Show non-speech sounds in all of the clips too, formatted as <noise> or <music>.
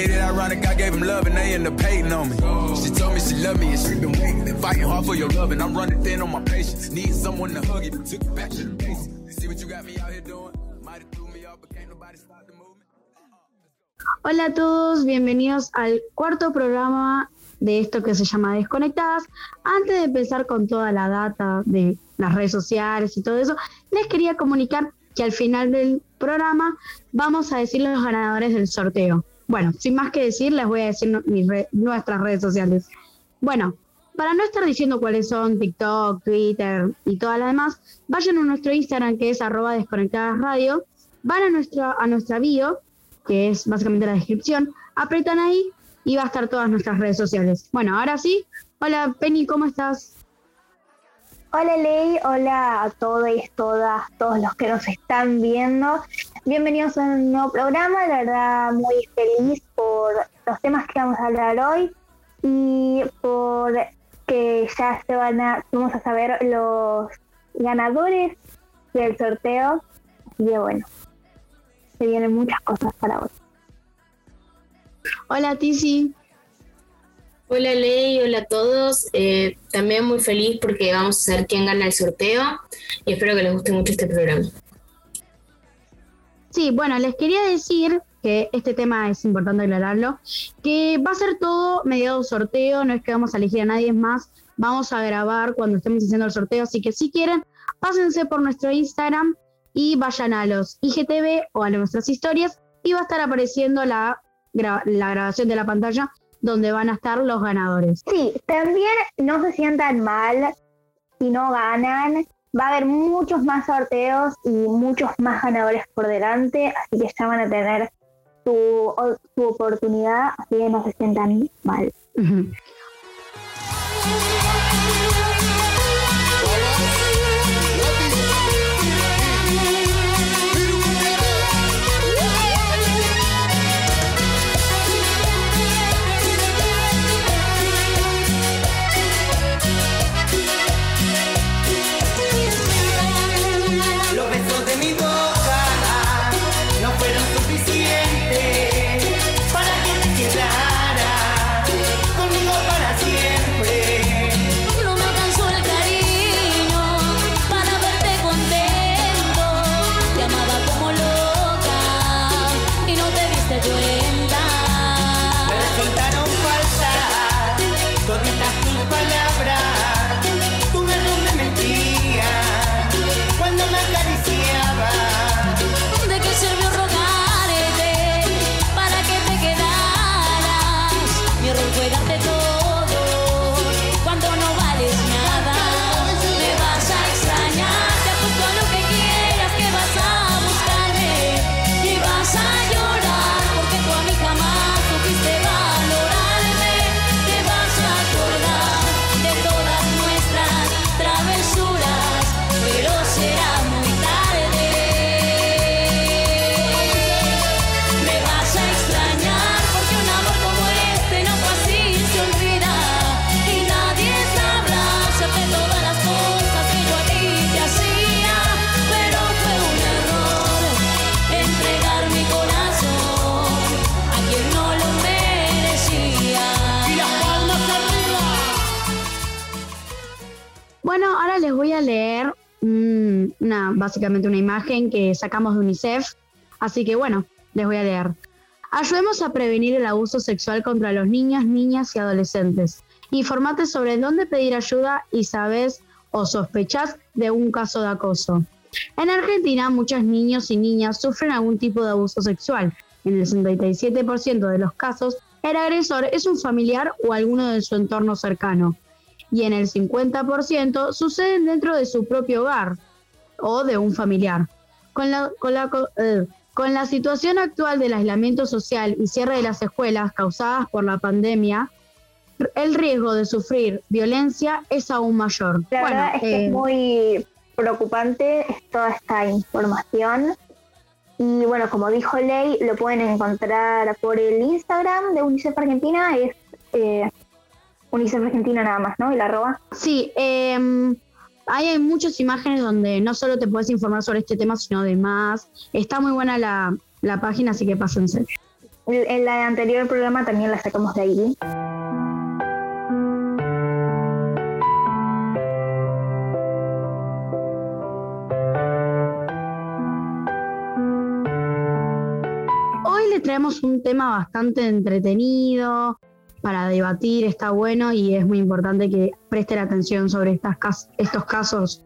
dated ironic, I gave love and they on me. She told me she me and she been waiting hard for your love and I'm running thin on my patience. Need someone to hug it back to the. You see what you got me out here doing? Hola a todos, bienvenidos al cuarto programa de esto que se llama Desconectadas. Antes de empezar con toda la data de las redes sociales y todo eso, les quería comunicar al final del programa vamos a decir los ganadores del sorteo. Bueno, sin más que decir, les voy a decir nuestras redes sociales. Bueno, para no estar diciendo cuáles son TikTok, Twitter y todas las demás, vayan a nuestro Instagram que es arroba desconectadas radio, van a nuestra, a nuestra bio, que es básicamente la descripción, apretan ahí y va a estar todas nuestras redes sociales. Bueno, ahora sí, hola Penny, ¿cómo estás? Hola Ley, hola a todos y todas, todos los que nos están viendo. Bienvenidos a un nuevo programa, la verdad muy feliz por los temas que vamos a hablar hoy y por que ya se van a, vamos a saber los ganadores del sorteo. Que bueno, se vienen muchas cosas para hoy. Hola Tizi. Hola Ley, hola a todos. Eh, también muy feliz porque vamos a saber quién gana el sorteo y espero que les guste mucho este programa. Sí, bueno, les quería decir que este tema es importante aclararlo, que va a ser todo mediado sorteo, no es que vamos a elegir a nadie más, vamos a grabar cuando estemos haciendo el sorteo, así que si quieren, pásense por nuestro Instagram y vayan a los IGTV o a nuestras historias y va a estar apareciendo la grabación de la pantalla donde van a estar los ganadores. Sí, también no se sientan mal si no ganan. Va a haber muchos más sorteos y muchos más ganadores por delante, así que ya van a tener su, su oportunidad, así que no se sientan mal. <laughs> básicamente una imagen que sacamos de UNICEF. Así que bueno, les voy a leer. Ayudemos a prevenir el abuso sexual contra los niños, niñas y adolescentes. Informate sobre dónde pedir ayuda y sabes o sospechas de un caso de acoso. En Argentina, muchos niños y niñas sufren algún tipo de abuso sexual. En el 67% de los casos, el agresor es un familiar o alguno de su entorno cercano. Y en el 50% suceden dentro de su propio hogar, o de un familiar. Con la, con la, eh, con la situación actual del aislamiento social y cierre de las escuelas causadas por la pandemia, el riesgo de sufrir violencia es aún mayor. La verdad es que es eh, muy preocupante toda esta información. Y bueno, como dijo Ley, lo pueden encontrar por el Instagram de UNICEF Argentina, es eh, UNICEF Argentina nada más, ¿no? La arroba. Sí, eh, Ahí hay muchas imágenes donde no solo te puedes informar sobre este tema, sino de más. Está muy buena la, página, así que pásense. en la anterior programa también la sacamos de ahí. Hoy le traemos un tema bastante entretenido para debatir, está bueno y es muy importante que presten atención sobre estas, estos casos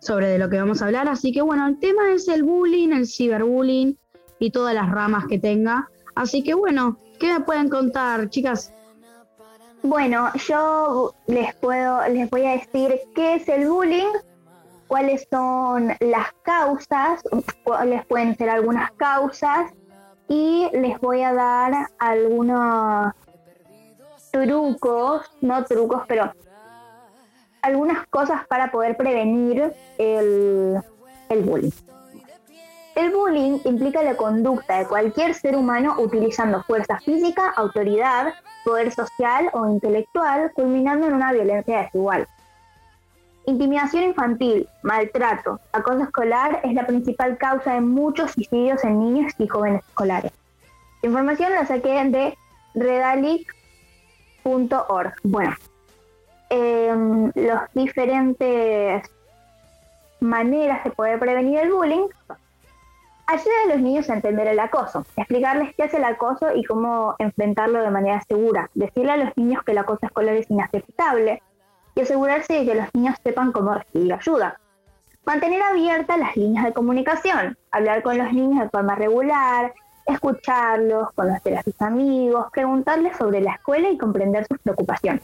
sobre de lo que vamos a hablar. Así que bueno, el tema es el bullying, el ciberbullying y todas las ramas que tenga. Así que bueno, ¿qué me pueden contar, chicas? Bueno, yo les puedo, les voy a decir qué es el bullying, cuáles son las causas, cuáles pueden ser algunas causas, y les voy a dar algunos trucos, no trucos, pero algunas cosas para poder prevenir el, el bullying. El bullying implica la conducta de cualquier ser humano utilizando fuerza física, autoridad, poder social o intelectual, culminando en una violencia desigual. Intimidación infantil, maltrato, acoso escolar es la principal causa de muchos suicidios en niños y jóvenes escolares. La información la saqué de redalic.org. Bueno, eh, los diferentes maneras de poder prevenir el bullying Ayuda a los niños a entender el acoso, explicarles qué es el acoso y cómo enfrentarlo de manera segura, decirle a los niños que el acoso escolar es inaceptable y asegurarse de que los niños sepan cómo recibir ayuda. Mantener abiertas las líneas de comunicación, hablar con los niños de forma regular, escucharlos, conocer a sus amigos, preguntarles sobre la escuela y comprender sus preocupaciones.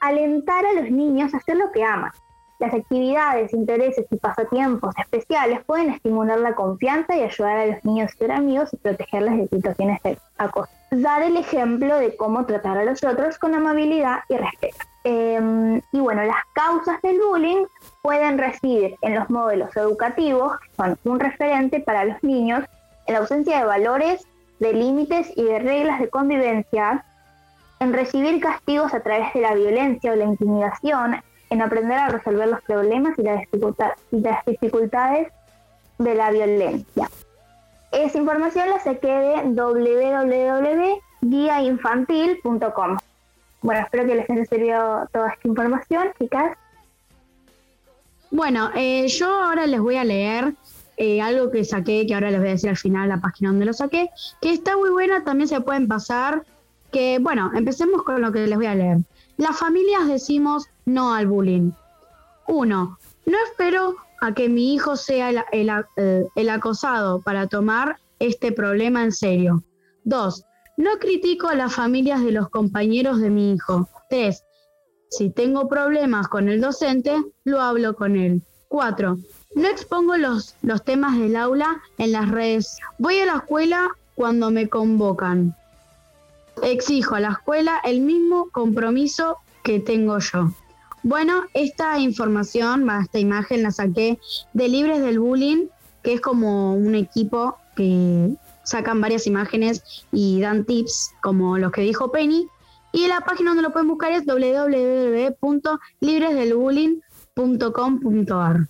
Alentar a los niños a hacer lo que aman, las actividades, intereses y pasatiempos especiales pueden estimular la confianza y ayudar a los niños a ser amigos y protegerles de situaciones de acoso. Dar el ejemplo de cómo tratar a los otros con amabilidad y respeto. Em, y bueno, las causas del bullying pueden residir en los modelos educativos, que son un referente para los niños, en la ausencia de valores, de límites y de reglas de convivencia, en recibir castigos a través de la violencia o la intimidación, en aprender a resolver los problemas y las, dificultades de la violencia. Esa información la saqué de www.guiainfantil.com. Bueno, espero que les haya servido toda esta información, chicas. Bueno, eh, yo ahora les voy a leer eh, algo que saqué, que ahora les voy a decir al final la página donde lo saqué, que está muy buena, también se pueden pasar, que bueno, empecemos con lo que les voy a leer. Las familias decimos no al bullying. Uno, no espero a que mi hijo sea el, acosado para tomar este problema en serio. Dos, no critico a las familias de los compañeros de mi hijo. Tres, si tengo problemas con el docente, lo hablo con él. Cuatro, no expongo los, los temas del aula en las redes. Voy a la escuela cuando me convocan exijo a la escuela el mismo compromiso que tengo yo. Bueno, esta información, esta imagen la saqué de Libres del Bullying, que es como un equipo que sacan varias imágenes y dan tips, como los que dijo Penny. Y la página donde lo pueden buscar es www.libresdelbullying.com.ar.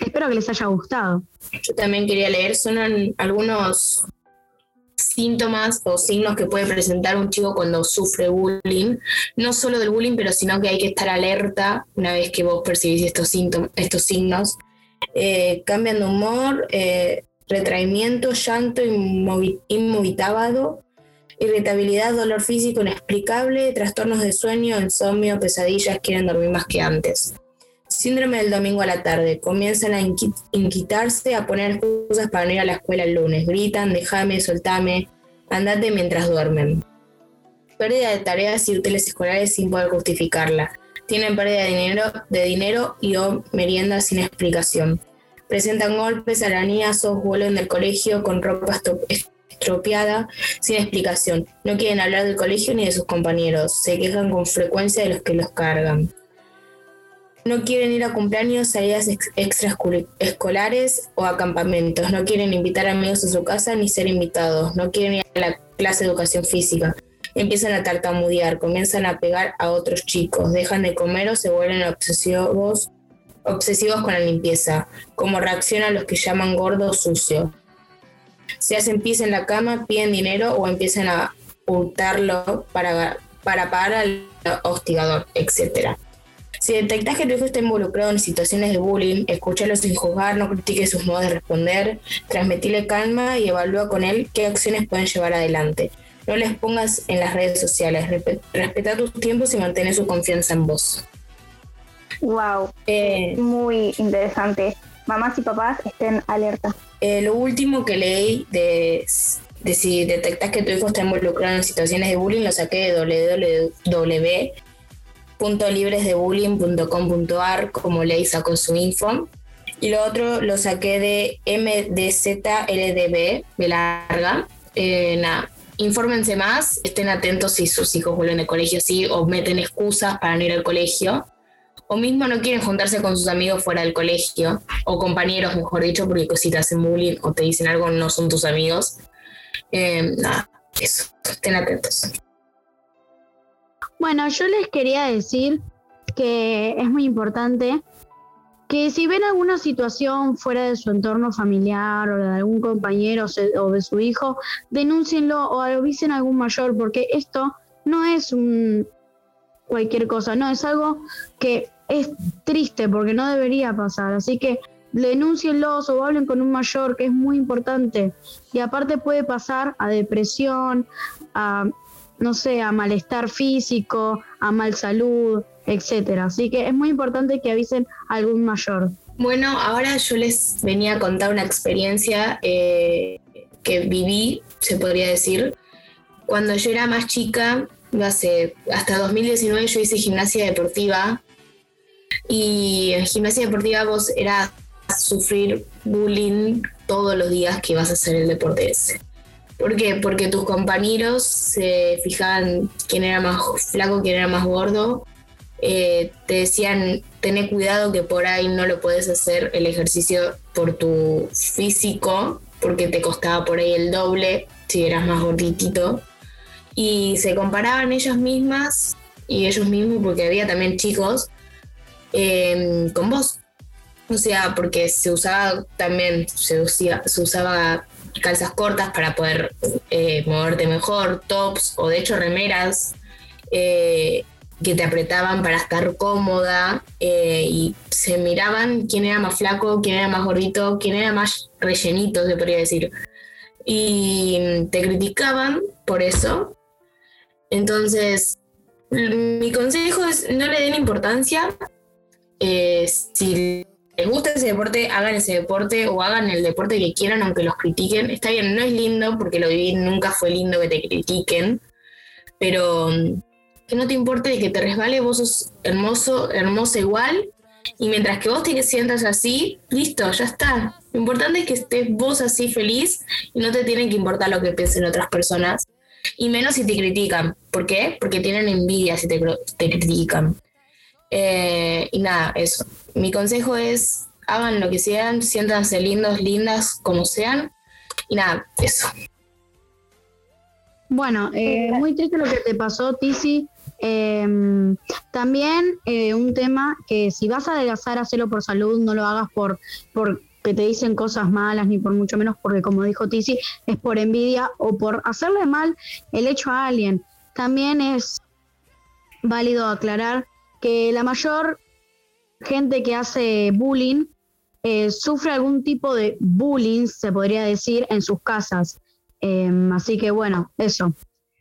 Espero que les haya gustado. Yo también quería leer, son algunos síntomas o signos que puede presentar un chico cuando sufre bullying, no solo del bullying, pero sino que hay que estar alerta una vez que vos percibís estos, síntomas, estos signos. Eh, cambian de humor, eh, retraimiento, llanto inmovitábado, irritabilidad, dolor físico inexplicable, trastornos de sueño, insomnio, pesadillas, quieren dormir más que antes. Síndrome del domingo a la tarde. Comienzan a inquitarse, a poner excusas para no ir a la escuela el lunes. Gritan, déjame, soltame, andate mientras duermen. Pérdida de tareas y útiles escolares sin poder justificarla. Tienen pérdida de dinero, de dinero y o merienda sin explicación. Presentan golpes, arañazos, vuelan del colegio con ropa estropeada sin explicación. No quieren hablar del colegio ni de sus compañeros. Se quejan con frecuencia de los que los cargan no quieren ir a cumpleaños, salidas extraescolares o a campamentos, no quieren invitar amigos a su casa ni ser invitados, no quieren ir a la clase de educación física. Empiezan a tartamudear, comienzan a pegar a otros chicos, dejan de comer o se vuelven obsesivos, con la limpieza, como reaccionan los que llaman gordo sucio. se hacen pis en la cama, piden dinero o empiezan a hurtarlo para, para pagar al hostigador, etc. Si detectas que tu hijo está involucrado en situaciones de bullying, escúchalo sin juzgar, no critiques sus modos de responder, transmitile calma y evalúa con él qué acciones pueden llevar adelante. No les pongas en las redes sociales, respeta tus tiempos y mantén su confianza en vos. Wow, eh, muy interesante. Mamás y papás estén alerta. Eh, lo último que leí de, de si detectas que tu hijo está involucrado en situaciones de bullying lo saqué de www.libresdebullying.com.ar como leí sacó su info. Y lo otro lo saqué de MDZLDB de larga. Eh, nada, infórmense más, estén atentos si sus hijos vuelven al colegio así o meten excusas para no ir al colegio o mismo no quieren juntarse con sus amigos fuera del colegio, o compañeros, mejor dicho, porque si te hacen bullying o te dicen algo, no son tus amigos. Eh, nada, eso, estén atentos. Bueno, yo les quería decir que es muy importante que si ven alguna situación fuera de su entorno familiar o de algún compañero o de su hijo, denúncienlo o avisen a algún mayor, porque esto no es un cualquier cosa, no, es algo que es triste porque no debería pasar. Así que denúncienlos o hablen con un mayor, que es muy importante. Y aparte puede pasar a depresión, a, no sé, a malestar físico, a mal salud, etcétera. Así que es muy importante que avisen a algún mayor. Bueno, ahora yo les venía a contar una experiencia eh, que viví, se podría decir. Cuando yo era más chica, hace, hasta 2019 yo hice gimnasia deportiva y en gimnasia deportiva vos era sufrir bullying todos los días que ibas a hacer el deporte ese. ¿Por qué? Porque tus compañeros se fijaban quién era más flaco, quién era más gordo. Eh, te decían, tené cuidado que por ahí no lo puedes hacer el ejercicio por tu físico, porque te costaba por ahí el doble si eras más gorditito. Y se comparaban ellas mismas y ellos mismos, porque había también chicos Em, con vos. O sea, porque se usaba también, se, se usaba calzas cortas para poder eh, moverte mejor, tops o de hecho remeras eh, que te apretaban para estar cómoda eh, y se miraban quién era más flaco, quién era más gordito, quién era más rellenito, se podría decir. Y te criticaban por eso. Entonces, mi consejo es no le den importancia si gusta ese deporte, hagan ese deporte o hagan el deporte que quieran, aunque los critiquen. Está bien, no es lindo porque lo viví, nunca fue lindo que te critiquen, pero mm, que no te importe que te resbale, vos sos hermoso, hermosa igual, y mientras que vos te sientas así, listo, ya está. Lo importante es que estés vos así feliz y no te tienen que importar lo que piensen otras personas. Y menos si te critican. ¿Por qué? Porque tienen envidia si te, te critican. Eh, y nada, eso. Mi consejo es, hagan lo que sean, siéntanse lindos, lindas, como sean. Y nada, eso. Bueno, eh, muy triste lo que te pasó, Tizi. Em, también eh, un tema que si vas a adelgazar, hacelo por salud, no lo hagas por, por que te dicen cosas malas, ni por mucho menos porque, como dijo Tizi, es por envidia o por hacerle mal el hecho a alguien. También es válido aclarar que la mayor gente que hace bullying eh, sufre algún tipo de bullying, se podría decir, en sus casas. Em, así que bueno, eso.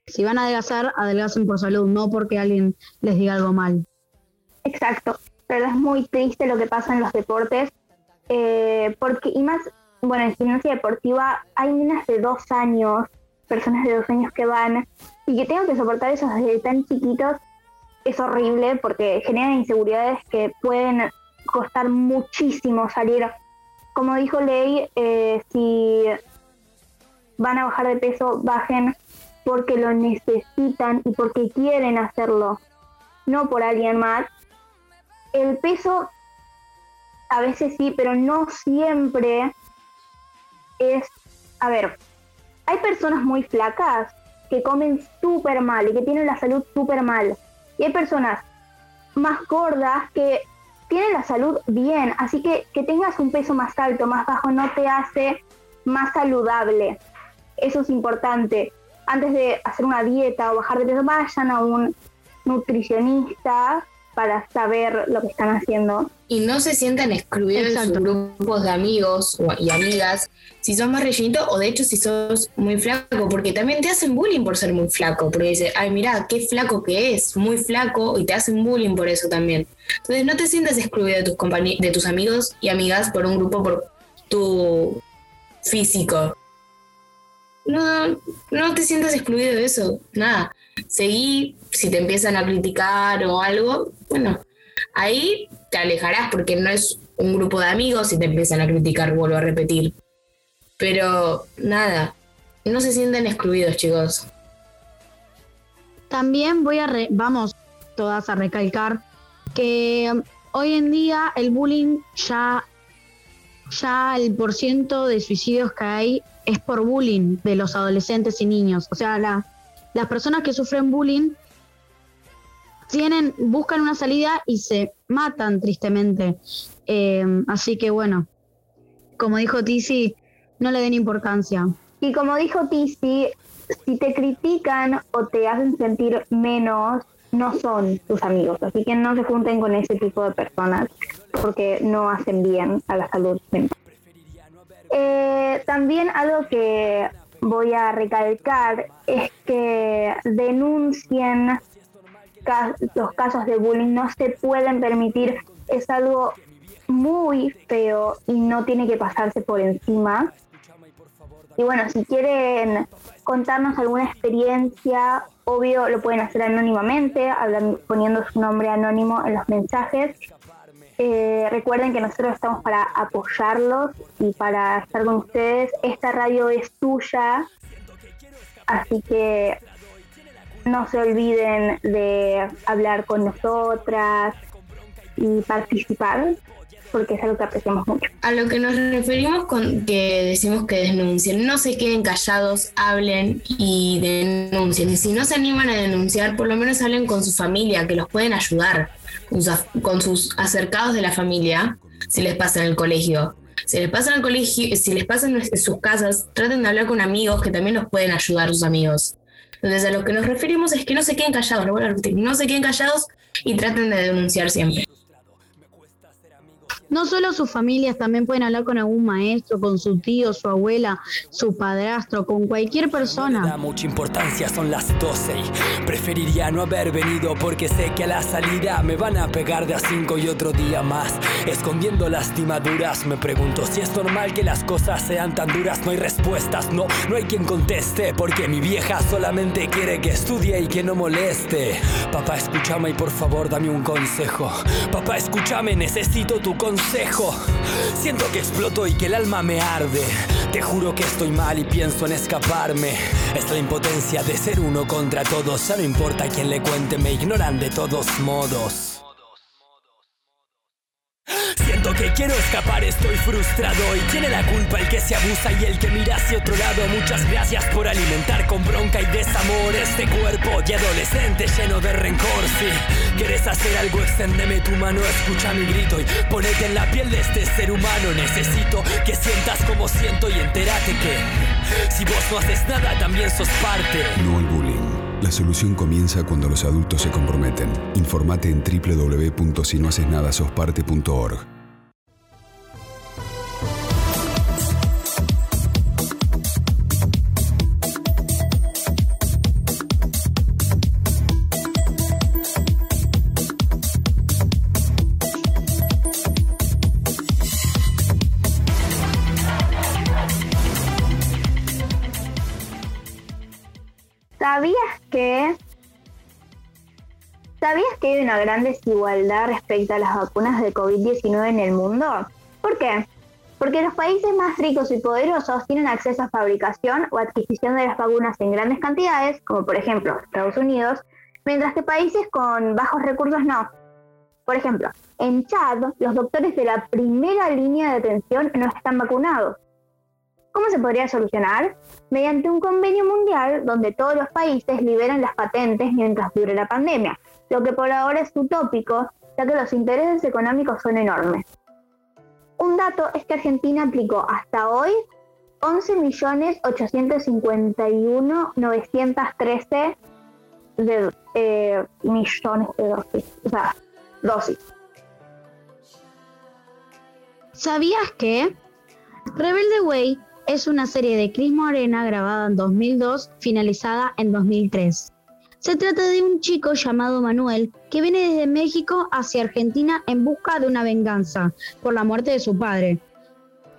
Si van a adelgazar, adelgacen por salud, no porque alguien les diga algo mal. Exacto, pero es muy triste lo que pasa en los deportes, eh, porque, y más, bueno, en gimnasia deportiva hay niñas de dos años, personas de dos años que van, y que tengan que soportar eso desde tan chiquitos, es horrible porque genera inseguridades que pueden costar muchísimo salir. Como dijo Ley, eh, si van a bajar de peso, bajen porque lo necesitan y porque quieren hacerlo, no por alguien más. El peso a veces sí, pero no siempre es... A ver, hay personas muy flacas que comen súper mal y que tienen la salud súper mal y hay personas más gordas que tienen la salud bien, así que que tengas un peso más alto, más bajo, no te hace más saludable. Eso es importante. Antes de hacer una dieta o bajar de peso, vayan a un nutricionista para saber lo que están haciendo. Y no se sientan excluidos en sus grupos de amigos y amigas si sos más rellenito o de hecho si sos muy flaco, porque también te hacen bullying por ser muy flaco, porque dicen, ay, mira, qué flaco que es, muy flaco, y te hacen bullying por eso también. Entonces no te sientas excluido de tus, de tus amigos y amigas por un grupo por tu físico. No, no te sientas excluido de eso, nada. Seguí, si te empiezan a criticar o algo, bueno, ahí te alejarás porque no es un grupo de amigos y te empiezan a criticar, vuelvo a repetir. Pero nada, no se sienten excluidos, chicos. También voy a, vamos todas a recalcar que um, hoy en día el bullying ya, ya el porciento de suicidios que hay es por bullying de los adolescentes y niños. O sea, la, las personas que sufren bullying tienen, buscan una salida y se matan tristemente. Eh, así que bueno, como dijo Tizi, no le den importancia. Y como dijo Tizi, si te critican o te hacen sentir menos, no son tus amigos. Así que no se junten con ese tipo de personas porque no hacen bien a la salud. Eh, también algo que voy a recalcar es que denuncien los casos de bullying, no se pueden permitir, es algo muy feo y no tiene que pasarse por encima. Y bueno, si quieren contarnos alguna experiencia, obvio lo pueden hacer anónimamente, poniendo su nombre anónimo en los mensajes eh, recuerden que nosotros estamos para apoyarlos y para estar con ustedes. Esta radio es tuya, así que no se olviden de hablar con nosotras y participar porque es algo que apreciamos mucho. A lo que nos referimos con que decimos que denuncien, no se queden callados, hablen y denuncien. Y si no se animan a denunciar, por lo menos hablen con su familia, que los pueden ayudar con sus acercados de la familia, si les pasa en el colegio. Si les pasa en el colegio, si les pasa en sus casas, traten de hablar con amigos que también los pueden ayudar, sus amigos. Entonces, a lo que nos referimos es que no se queden callados, no se queden callados y traten de denunciar siempre. No solo sus familias, también pueden hablar con algún maestro, con su tío, su abuela, su padrastro, con cualquier persona. Da mucha importancia, son las 12 y preferiría no haber venido porque sé que a la salida me van a pegar de a 5 y otro día más. Escondiendo lastimaduras, me pregunto si es normal que las cosas sean tan duras. No hay respuestas, no, no hay quien conteste porque mi vieja solamente quiere que estudie y que no moleste. Papá, escúchame y por favor dame un consejo. Papá, escúchame, necesito tu consejo Siento que exploto y que el alma me arde. Te juro que estoy mal y pienso en escaparme. Es la impotencia de ser uno contra todos. Ya no importa quién le cuente, me ignoran de todos modos que quiero escapar, estoy frustrado. ¿Y tiene la culpa el que se abusa y el que mira hacia otro lado? Muchas gracias por alimentar con bronca y desamor este cuerpo de adolescente lleno de rencor. Si quieres hacer algo, exténdeme tu mano, escucha mi grito y ponete en la piel de este ser humano. Necesito que sientas como siento y entérate que si vos no haces nada, también sos parte. La solución comienza cuando los adultos se comprometen. Informate en www.sinohacesnadasosparte.org. ¿Sabías que hay una gran desigualdad respecto a las vacunas de COVID-19 en el mundo? ¿Por qué? Porque los países más ricos y poderosos tienen acceso a fabricación o adquisición de las vacunas en grandes cantidades, como por ejemplo Estados Unidos, mientras que países con bajos recursos no. Por ejemplo, en Chad, los doctores de la primera línea de atención no están vacunados. ¿Cómo se podría solucionar? Mediante un convenio mundial donde todos los países liberan las patentes mientras dure la pandemia, lo que por ahora es utópico, ya que los intereses económicos son enormes. Un dato es que Argentina aplicó hasta hoy 11.851.913 de, eh, millones de dosis. O sea, dosis. ¿Sabías que Rebelde Way es una serie de Cris Morena grabada en 2002, finalizada en 2003? Se trata de un chico llamado Manuel que viene desde México hacia Argentina en busca de una venganza por la muerte de su padre.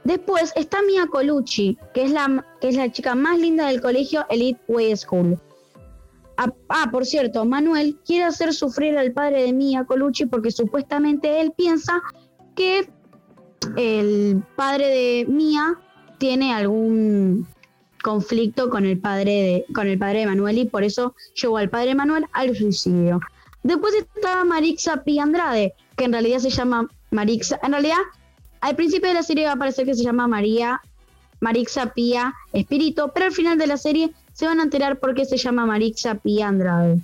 Después está Mia Colucci, que es la, que es la chica más linda del colegio Elite Way School. Ah, ah, por cierto, Manuel quiere hacer sufrir al padre de Mia Colucci porque supuestamente él piensa que el padre de Mía tiene algún conflicto con el padre de, con el padre Manuel y por eso llevó al padre Manuel al suicidio. Después está Marixa P. Andrade, que en realidad se llama Marixa. En realidad, al principio de la serie va a parecer que se llama María Marixa Pía Espíritu, pero al final de la serie se van a enterar por qué se llama Marixa Pía Andrade.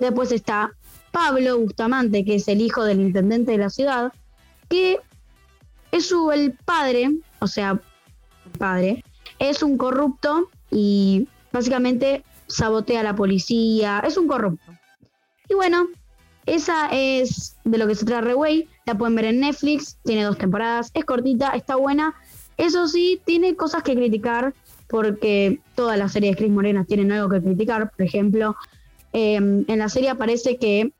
Después está Pablo Bustamante, que es el hijo del intendente de la ciudad, que es su, el padre, o sea, padre, es un corrupto y básicamente sabotea a la policía, es un corrupto. Y bueno, esa es de lo que se trata Reway, la pueden ver en Netflix, tiene dos temporadas, es cortita, está buena. Eso sí, tiene cosas que criticar, porque todas las series de Chris Morena tienen algo que criticar. Por ejemplo, em, en la serie aparece que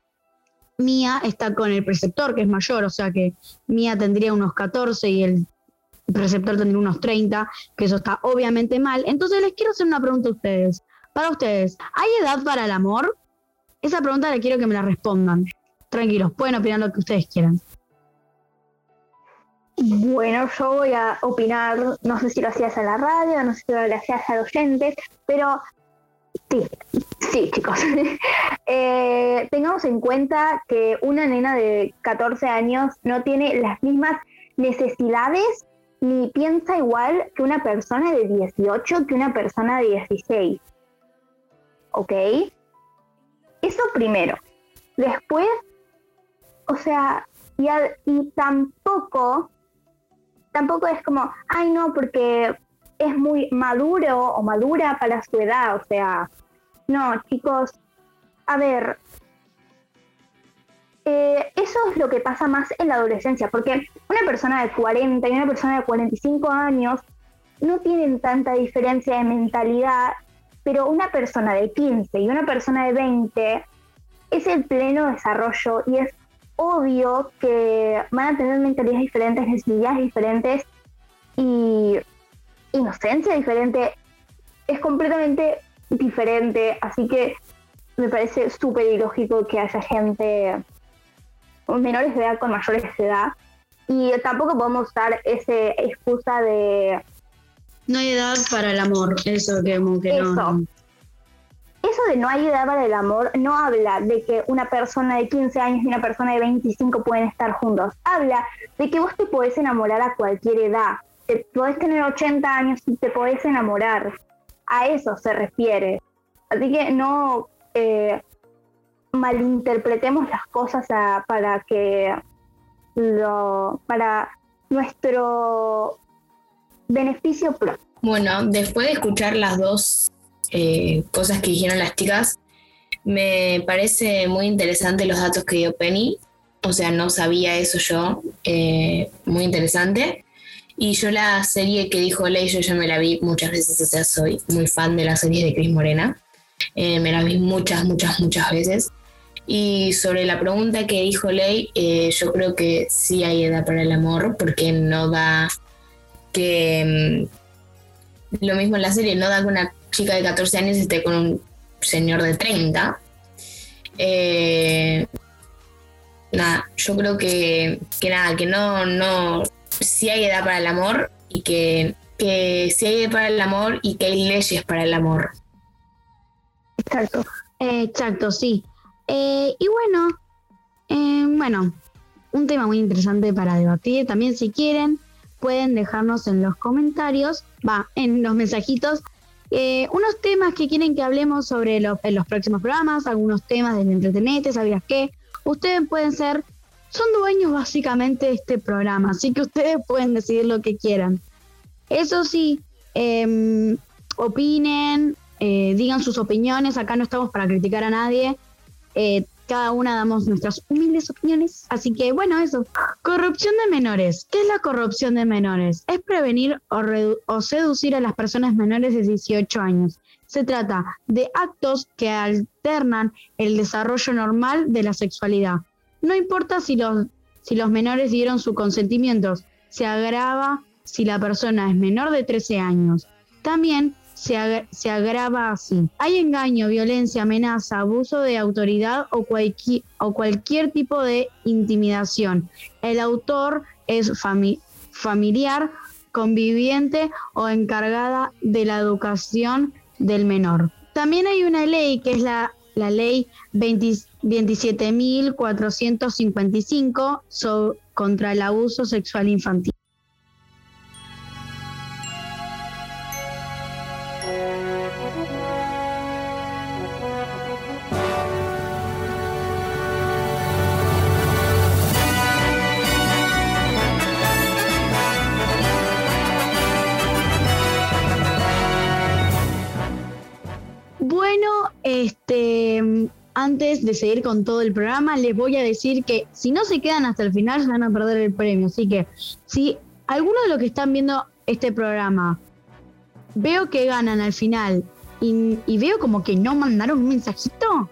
Mía está con el preceptor, que es mayor, o sea que Mía tendría unos 14 y el preceptor tendría unos 30, que eso está obviamente mal. Entonces les quiero hacer una pregunta a ustedes. Para ustedes, ¿hay edad para el amor? Esa pregunta le quiero que me la respondan. Tranquilos, pueden opinar lo que ustedes quieran. Bueno, yo voy a opinar, no sé si lo hacías a la radio, no sé si lo hacías a los oyentes, pero Sí, sí, chicos. <laughs> Eh, tengamos en cuenta que una nena de 14 años no tiene las mismas necesidades ni piensa igual que una persona de 18 que una persona de 16. ¿Ok? Eso primero. Después, o sea, y, y tampoco, tampoco es como, ay no, porque es muy maduro o madura para su edad. O sea, no, chicos, a ver, eh, eso es lo que pasa más en la adolescencia, porque una persona de 40 y una persona de 45 años no tienen tanta diferencia de mentalidad, pero una persona de 15 y una persona de 20 es el pleno desarrollo y es obvio que van a tener mentalidades diferentes, necesidades diferentes y inocencia diferente, es completamente diferente, así que me parece súper ilógico que haya gente menores de edad con mayores de edad y tampoco podemos usar esa excusa de no hay edad para el amor, eso que que eso. no. Eso de no hay edad para el amor no habla de que una persona de 15 años y una persona de 25 pueden estar juntos. Habla de que vos te podés enamorar a cualquier edad te podés tener 80 años y te podés enamorar. A eso se refiere. Así que no eh, malinterpretemos las cosas para que lo para nuestro beneficio propio. Bueno, después de escuchar las dos eh, cosas que dijeron las chicas, me parece muy interesante los datos que dio Penny. O sea, no sabía eso yo. Eh, muy interesante. Y yo la serie que dijo Ley, yo ya me la vi muchas veces, o sea, soy muy fan de las series de Cris Morena. Eh, me la vi muchas, muchas, muchas veces. Y sobre la pregunta que dijo Ley, eh, yo creo que sí hay edad para el amor, porque no da que... Mm, lo mismo en la serie, no da que una chica de 14 años esté con un señor de 30. Eh, nada, yo creo que, que nada, que no, no, si hay edad para el amor y que, que si hay edad para el amor y que hay leyes para el amor. Exacto. exacto, sí. Eh, y bueno, eh, bueno, un tema muy interesante para debatir. También si quieren, pueden dejarnos en los comentarios, va, en los mensajitos, eh, unos temas que quieren que hablemos sobre en los próximos programas, algunos temas del entretenete, ¿sabías qué? Ustedes pueden ser son dueños básicamente de este programa, así que ustedes <laughs> pueden decidir lo que quieran. Eso sí, Em, opinen, eh, digan sus opiniones. Acá no estamos para criticar a nadie. Eh, cada una damos nuestras humildes opiniones. Así que bueno, eso. Corrupción de menores. ¿Qué es la corrupción de menores? Es prevenir o, o seducir a las personas menores de 18 años. Se trata de actos que alternan el desarrollo normal de la sexualidad. No importa si los, si los menores dieron su consentimiento, se agrava si la persona es menor de 13 años. También se, agrava así. Hay engaño, violencia, amenaza, abuso de autoridad o, cualquier tipo de intimidación. El autor es familiar, conviviente o encargada de la educación del menor. También hay una ley que es la, la ley 27.455 contra el abuso sexual infantil. Antes de seguir con todo el programa, les voy a decir que si no se quedan hasta el final, se van a perder el premio. Así que si alguno de los que están viendo este programa veo que ganan al final y, veo como que no mandaron un mensajito,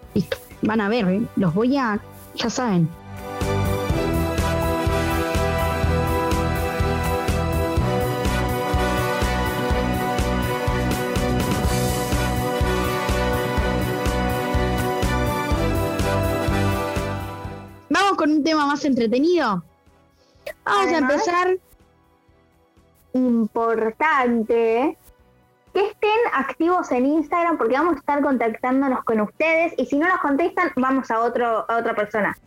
van a ver, ¿eh? los voy a, ya saben, tema más entretenido. Vamos a empezar. Importante que estén activos en Instagram porque vamos a estar contactándonos con ustedes y si no nos contestan vamos a otro a otra persona.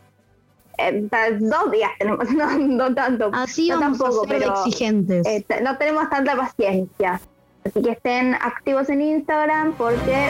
Eh, dos días tenemos, <laughs> no, tanto. Así no tampoco, pero exigentes. Eh, no tenemos tanta paciencia. Así que estén activos en Instagram porque...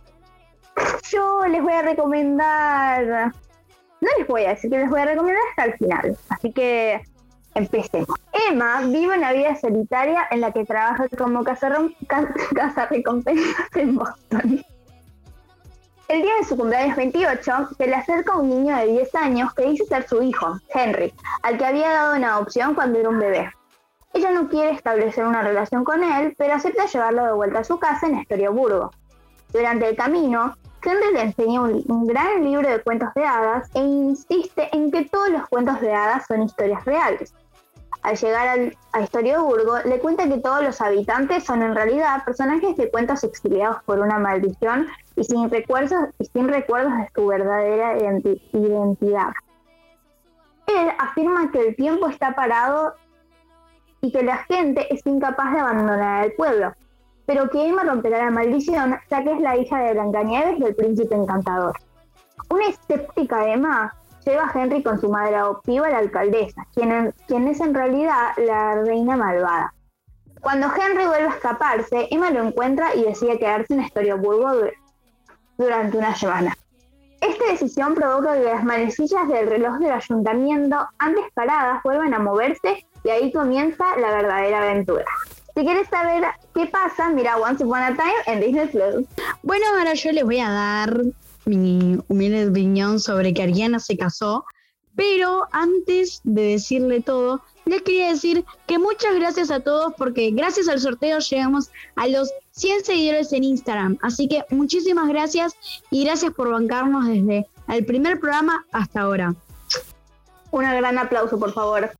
yo les voy a recomendar. No les voy a decir que les voy a recomendar hasta el final. Así que empecemos. Emma vive una vida solitaria en la que trabaja como casa <laughs> recompensas en Boston. El día de su cumpleaños 28, se le acerca un niño de 10 años que dice ser su hijo, Henry, al que había dado una adopción cuando era un bebé. Ella no quiere establecer una relación con él, pero acepta llevarlo de vuelta a su casa en Estorioburgo. Durante el camino, Henry le enseña un, gran libro de cuentos de hadas e insiste en que todos los cuentos de hadas son historias reales. Al llegar al, a Historioburgo, le cuenta que todos los habitantes son en realidad personajes de cuentos exiliados por una maldición y sin recuerdos, y sin recuerdos de su verdadera identidad. Él afirma que el tiempo está parado y que la gente es incapaz de abandonar el pueblo, pero que Emma romperá la maldición ya que es la hija de Blancanieves y el príncipe encantador. Una escéptica Emma lleva a Henry con su madre adoptiva, la alcaldesa, quien, quien es en realidad la reina malvada. Cuando Henry vuelve a escaparse, Emma lo encuentra y decide quedarse en Estorioburgo durante una semana. Esta decisión provoca que las manecillas del reloj del ayuntamiento, antes paradas, vuelvan a moverse y ahí comienza la verdadera aventura. Si quieres saber qué pasa, mira Once Upon a Time en Disney Plus. Bueno, ahora yo les voy a dar mi humilde opinión sobre que Ariana se casó, pero antes de decirle todo, les quería decir que muchas gracias a todos porque gracias al sorteo llegamos a los 100 seguidores en Instagram. Así que muchísimas gracias y gracias por bancarnos desde el primer programa hasta ahora. Un gran aplauso, por favor.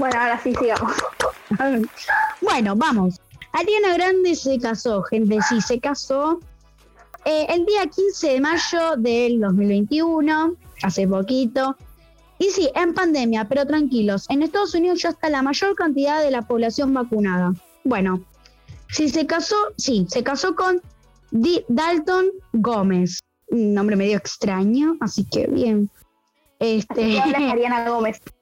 Bueno, ahora sí sigamos. Bueno, vamos. Ariana Grande se casó, gente, sí, se casó eh, el día 15 de mayo del 2021, hace poquito. Y sí, en pandemia, pero tranquilos, en Estados Unidos ya está la mayor cantidad de la población vacunada. Bueno, si se casó, sí, se casó con Dalton Gómez. Un nombre medio extraño, así que bien. Este... Ariana Gómez. <laughs>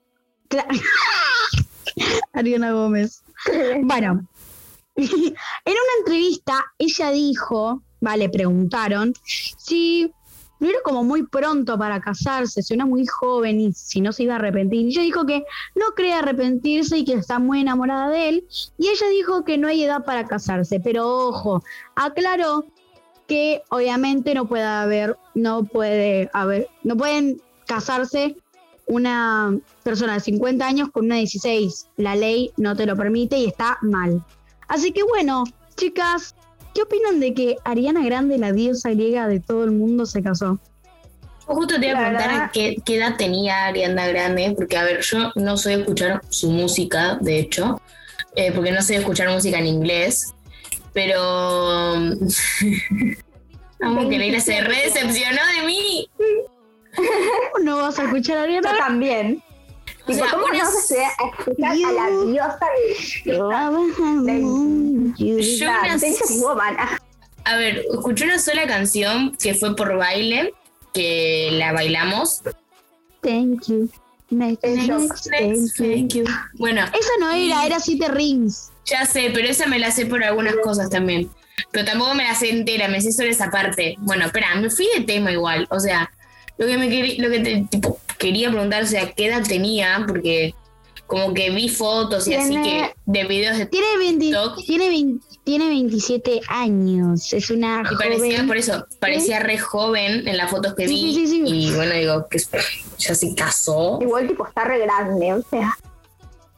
<laughs> Ariana Gómez. Bueno, <laughs> en una entrevista ella dijo, vale, preguntaron si no era como muy pronto para casarse, si era muy joven y si no se iba a arrepentir. Y ella dijo que no cree arrepentirse y que está muy enamorada de él. Y ella dijo que no hay edad para casarse, pero ojo, aclaró que obviamente no puede haber, no puede haber, no pueden casarse una persona de 50 años con una de 16. La ley no te lo permite y está mal. Así que bueno, chicas, ¿qué opinan de que Ariana Grande, la diosa griega de todo el mundo, se casó? Justo te iba a preguntar qué, edad tenía Ariana Grande, porque a ver, yo no soy escuchar su música, de hecho, eh, porque no sé escuchar música en inglés, pero... <laughs> Vamos, que Leila se re decepcionó de mí. No vas a escuchar a Ariana? Yo también. O sea, ¿Cómo no vas a escuchar a la diosa de, A ver, escuché una sola canción que fue por baile, que la bailamos. Thank you. Next, thank you. Bueno. Esa no era, era Siete Rings. Ya sé, pero esa me la sé por algunas cosas también. Pero tampoco me la sé entera, me sé solo esa parte. Bueno, espera, me fui de tema igual. O sea, lo que me quería, lo que te, tipo, quería preguntar, o sea, qué edad tenía, porque como que vi fotos y así que de videos de tiene TikTok. Tiene, tiene 27 años, es una y parecía, por eso, parecía re joven en las fotos que vi. y bueno, digo, que ya se casó. Igual tipo está re grande, o sea.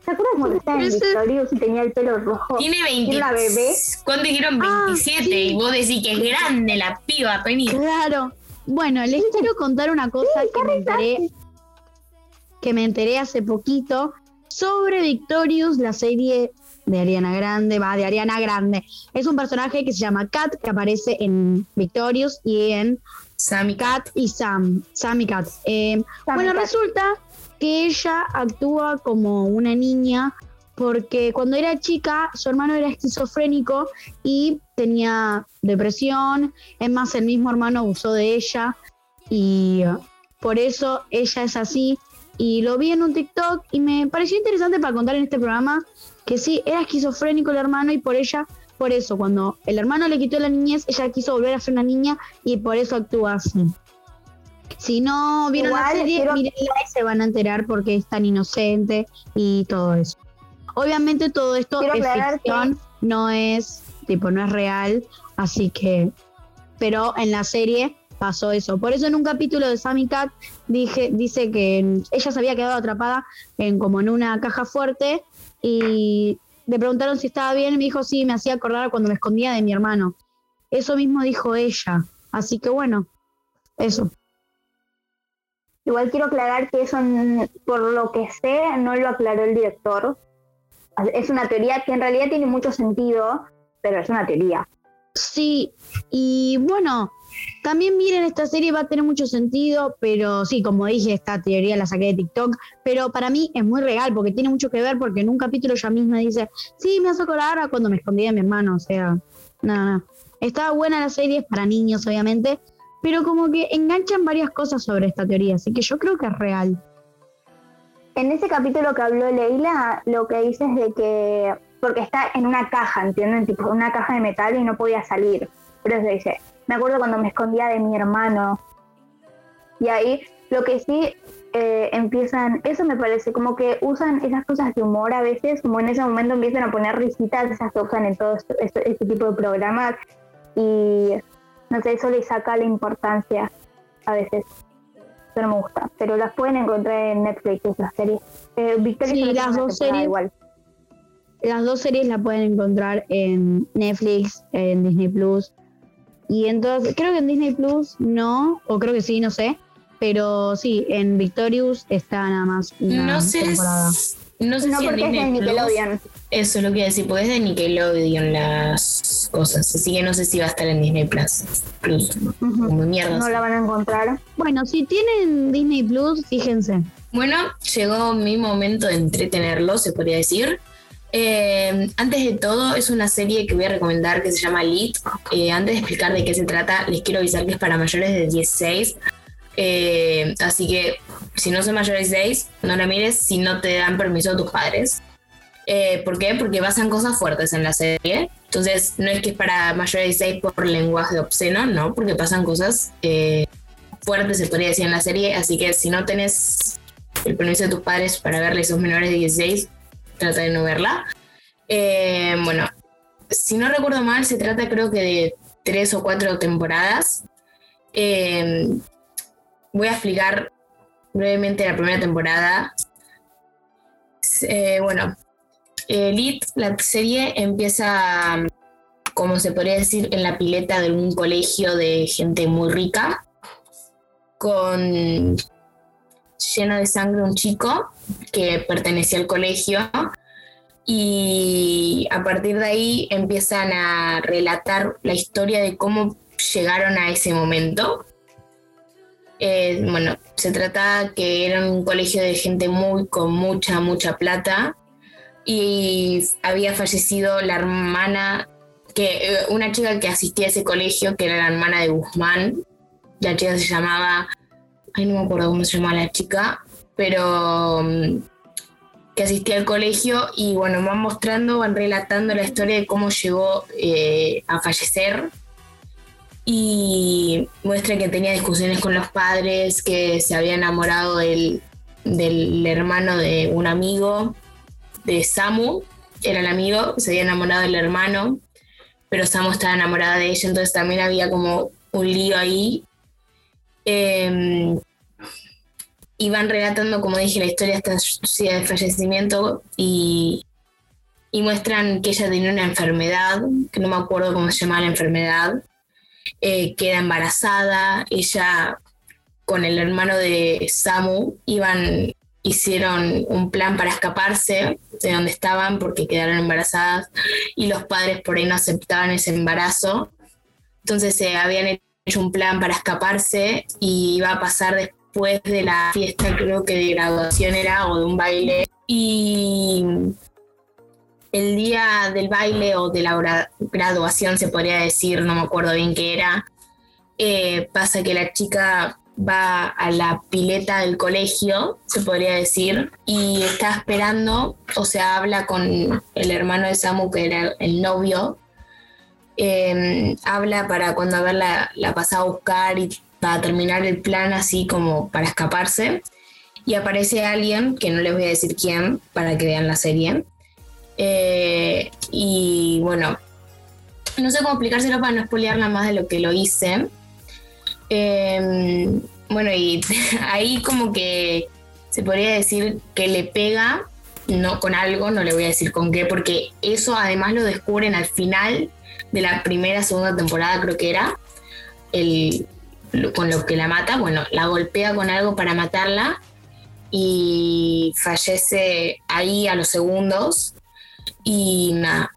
¿Se acuerdan cuando estaba en Victorious y tenía el pelo rojo? Tiene 20. Una bebé. ¿Cuánto dijeron? 27. Ah, y vos decís que es grande la piba, Penny. Claro. Bueno, les quiero contar una cosa que me enteré que me enteré hace poquito sobre Victorious, la serie de Ariana Grande, va, de Ariana Grande. Es un personaje que se llama Kat, que aparece en Victorious y en Sammy Kat y Sam, Sammy Kat. Eh, bueno, resulta que ella actúa como una niña porque cuando era chica su hermano era esquizofrénico y tenía depresión, es más, el mismo hermano abusó de ella y por eso ella es así. Y lo vi en un TikTok y me pareció interesante para contar en este programa que sí, era esquizofrénico el hermano y por ella, por eso, cuando el hermano le quitó la niñez, ella quiso volver a ser una niña y por eso actúa así. Si no vieron la serie, y se van a enterar porque es tan inocente y todo eso. Obviamente todo esto es ficción, no es tipo no es real, así que pero en la serie pasó eso. Por eso en un capítulo de Sammy Cat dije, dice que ella se había quedado atrapada en como en una caja fuerte y le preguntaron si estaba bien y me dijo sí, me hacía acordar cuando me escondía de mi hermano. Eso mismo dijo ella. Así que bueno, eso. Igual quiero aclarar que eso, por lo que sé, no lo aclaró el director. Es una teoría que en realidad tiene mucho sentido, pero es una teoría. Sí, y bueno, también miren esta serie, va a tener mucho sentido, pero sí, como dije, esta teoría la saqué de TikTok, pero para mí es muy real porque tiene mucho que ver porque en un capítulo ella misma dice, sí, me hace acordar a cuando me escondía de mi hermano, o sea, nada, no. Estaba buena la serie, es para niños obviamente, pero como que enganchan varias cosas sobre esta teoría, así que yo creo que es real. En ese capítulo que habló Leila, lo que dice es de que, porque está en una caja, ¿entienden? Tipo, una caja de metal y no podía salir. Pero eso dice, me acuerdo cuando me escondía de mi hermano. Y ahí lo que sí eh, empiezan, eso me parece, como que usan esas cosas de humor a veces, como en ese momento empiezan a poner risitas, esas que usan en todo este, este tipo de programas. Y no sé, eso le saca la importancia a veces. No me gusta. Pero las pueden encontrar en Netflix, las series. Eh, sí, las dos series. Igual. Las dos series las pueden encontrar en Netflix, en Disney Plus. Y entonces, creo que en Disney Plus no, o creo que sí, no sé. Pero sí, en Victorious está nada más una no sé, No sé No si en porque es de Disney Plus- Nickelodeon. Eso es lo que iba a decir, porque es de Nickelodeon las cosas. Así que no sé si va a estar en Disney Plus. Como mierda. No la van a encontrar. Bueno, si tienen Disney Plus, fíjense. Bueno, llegó mi momento de entretenerlo, se podría decir. Eh, antes de todo, es una serie que voy a recomendar que se llama Lit. Eh, antes de explicar de qué se trata, les quiero avisar que es para mayores de 16. Eh, así que si no son mayores de 16, no la mires si no te dan permiso tus padres. Eh, ¿Por qué? Porque pasan cosas fuertes en la serie. Entonces, no es que es para mayores de 16 por lenguaje obsceno, no, porque pasan cosas eh, fuertes, se podría decir, en la serie. Así que si no tenés el permiso de tus padres para verla y sos menores de 16, trata de no verla. Eh, bueno, si no recuerdo mal, se trata creo que de tres o cuatro temporadas. Eh, voy a explicar brevemente la primera temporada. Eh, bueno, Elite, la serie empieza, como se podría decir, en la pileta de un colegio de gente muy rica, con lleno de sangre un chico que pertenecía al colegio y a partir de ahí empiezan a relatar la historia de cómo llegaron a ese momento. Eh, bueno, se trata que era un colegio de gente muy con mucha, mucha plata y había fallecido la hermana, que eh, una chica que asistía a ese colegio, que era la hermana de Guzmán. La chica se llamaba, ay no me acuerdo cómo se llamaba la chica, pero mm, que asistía al colegio y bueno, van mostrando, van relatando la historia de cómo llegó eh, a fallecer y muestra que tenía discusiones con los padres, que se había enamorado del, del hermano de un amigo, de Samu, era el amigo, se había enamorado del hermano, pero Samu estaba enamorada de ella, entonces también había como un lío ahí. Eh, y van relatando, como dije, la historia hasta de fallecimiento y, y muestran que ella tenía una enfermedad, que no me acuerdo cómo se llamaba la enfermedad, eh, queda embarazada, ella con el hermano de Samu iban, hicieron un plan para escaparse de donde estaban porque quedaron embarazadas y los padres por ahí no aceptaban ese embarazo. Entonces se habían hecho un plan para escaparse y iba a pasar después de la fiesta, creo que de graduación era, o de un baile. Y el día del baile o de la gra- graduación, se podría decir, no me acuerdo bien qué era, eh, pasa que la chica va a la pileta del colegio, se podría decir, y está esperando, o sea, habla con el hermano de Samu, que era el novio, eh, habla para cuando a ver la, la a buscar y para terminar el plan así como para escaparse. Y aparece alguien, que no les voy a decir quién, para que vean la serie. Eh, y bueno, no sé cómo explicárselo para no spoilearla más de lo que lo hice. Eh, bueno, y <laughs> ahí como que se podría decir que le pega, no con algo, no le voy a decir con qué, porque eso además lo descubren al final de la primera, segunda temporada, creo que era, el, con lo que la mata, bueno, la golpea con algo para matarla y fallece ahí a los segundos y nada.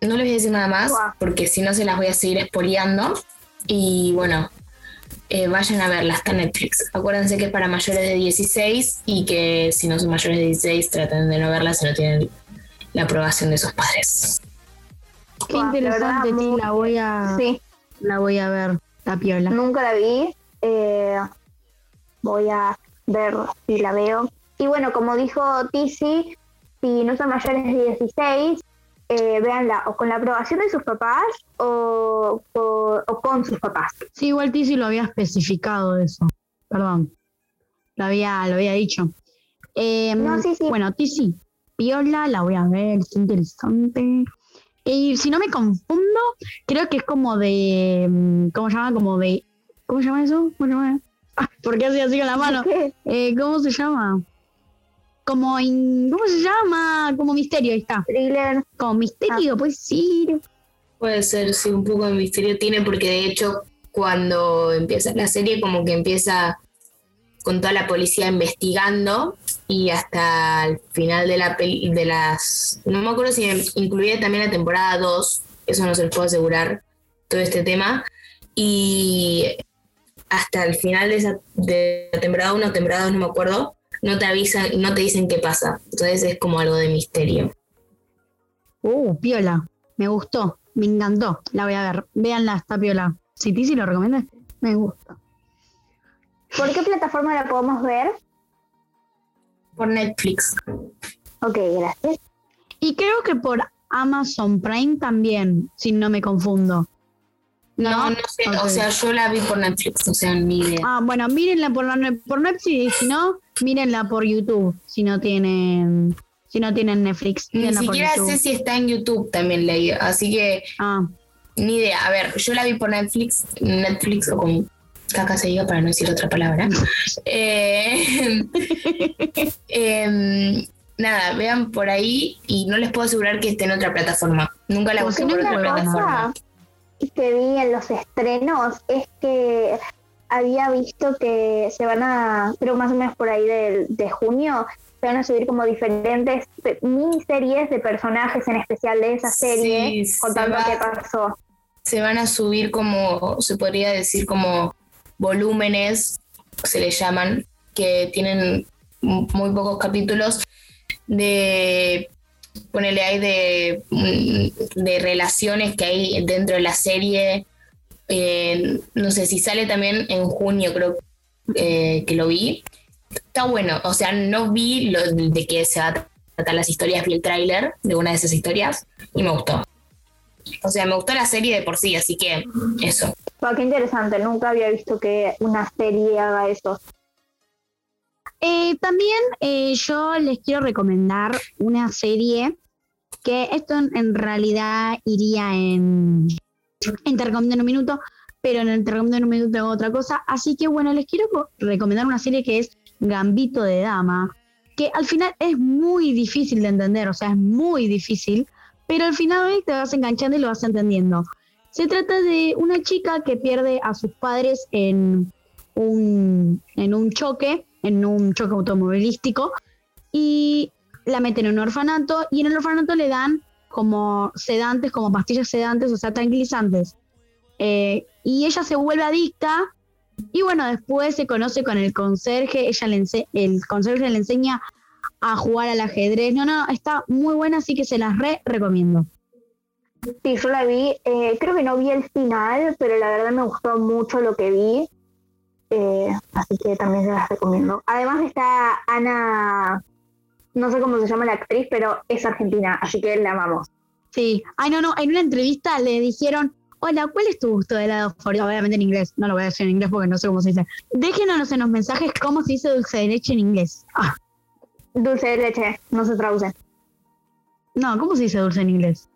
No les voy a decir nada más porque si no se las voy a seguir espoleando y bueno, eh, vayan a verla, está en Netflix. Acuérdense que es para mayores de 16 y que si no son mayores de 16 traten de no verla si no tienen la aprobación de sus padres. Qué interesante, sí, la voy a, Sí, la voy a ver, piola. nunca la vi. eh, voy a ver si la veo. Y bueno, como dijo Tizi, si no son mayores de 16, eh, véanla o con la aprobación de sus papás o, o- o con sus papás. Sí, igual Tizi lo había especificado eso. Perdón. Lo había, lo había dicho. Eh, No, sí, sí. Bueno, Tizi, piola, la voy a ver, es interesante. Y si no me confundo, creo que es como de. mm, ¿Cómo se llama? Como de. ¿Cómo se llama eso? ¿Cómo se llama? <laughs> Ah, ¿Por qué así así con la mano? Eh, ¿Cómo se llama? Como. in- ¿Cómo se llama? Como misterio, ahí está. Thriller. Como misterio, pues sí. Puede ser, sí, un poco de misterio tiene, porque de hecho, cuando empieza la serie, como que empieza con toda la policía investigando y hasta el final de la peli, de las no me acuerdo si incluía también la temporada 2, eso no se los puedo asegurar todo este tema y hasta el final de, esa, de la temporada 1 o temporada 2 no me acuerdo, no te avisan, no te dicen qué pasa. Entonces es como algo de misterio. Uh, piola. Me gustó, me encantó. La voy a ver. Véanla, está piola. Si Tizi lo recomiendas, me gusta. ¿Por qué plataforma la podemos ver? Por Netflix. Ok, gracias. Y creo que por Amazon Prime también, si no me confundo. No, no, sé, o sea, yo la vi por Netflix, o sea, ni idea. Ah, bueno, mírenla por, por Netflix y si no, mírenla por YouTube, si no tienen si no tienen Netflix. Ni siquiera sé si está en YouTube también leí, así que ah. ni idea. A ver, yo la vi por Netflix, Netflix o con caca se diga para no decir otra palabra. eh, <laughs> em, nada, vean por ahí y no les puedo asegurar que esté en otra plataforma. Nunca la busqué por otra plataforma que vi en los estrenos es que había visto que se van a, creo más o menos por ahí de, de junio, se van a subir como diferentes miniseries de personajes en especial de esa serie contando qué pasó. Se van a subir como, se podría decir como volúmenes, se le llaman, que tienen muy pocos capítulos de ponele ahí de, mm, de relaciones que hay dentro de la serie. Eh, no sé si sale también en junio, creo eh, que lo vi. Está bueno, o sea, no vi lo de que se va a tratar las historias, vi el tráiler de una de esas historias y me gustó. O sea, me gustó la serie de por sí, así que eso. qué interesante, nunca había visto que una serie haga eso. Eh, también eh, yo les quiero recomendar una serie que esto en, realidad iría en, Te en un minuto, pero en el Te en un minuto tengo otra cosa. Así que bueno, les quiero recomendar una serie que es Gambito de Dama, que al final es muy difícil de entender, o sea, es muy difícil, pero al final te vas enganchando y lo vas entendiendo. Se trata de una chica que pierde a sus padres en un, en un choque en un choque automovilístico y la meten en un orfanato y en el orfanato le dan como sedantes, como pastillas sedantes, o sea, tranquilizantes. Eh, y ella se vuelve adicta y bueno, después se conoce con el conserje, ella le el conserje le enseña a jugar al ajedrez. No, no, está muy buena, así que se las re recomiendo. Sí, yo la vi, eh, creo que no vi el final, pero la verdad me gustó mucho lo que vi. Eh, así que también se las recomiendo. Además está Ana, no sé cómo se llama la actriz, pero es argentina, así que la amamos. Sí, ay no, no, en una entrevista le dijeron, hola, ¿cuál es tu gusto de helado favorito? Obviamente en inglés, no lo voy a decir en inglés porque no sé cómo se dice. Déjenos en los mensajes cómo se dice dulce de leche en inglés. Ah. Dulce de leche, no se traduce. No, ¿cómo se dice dulce en inglés?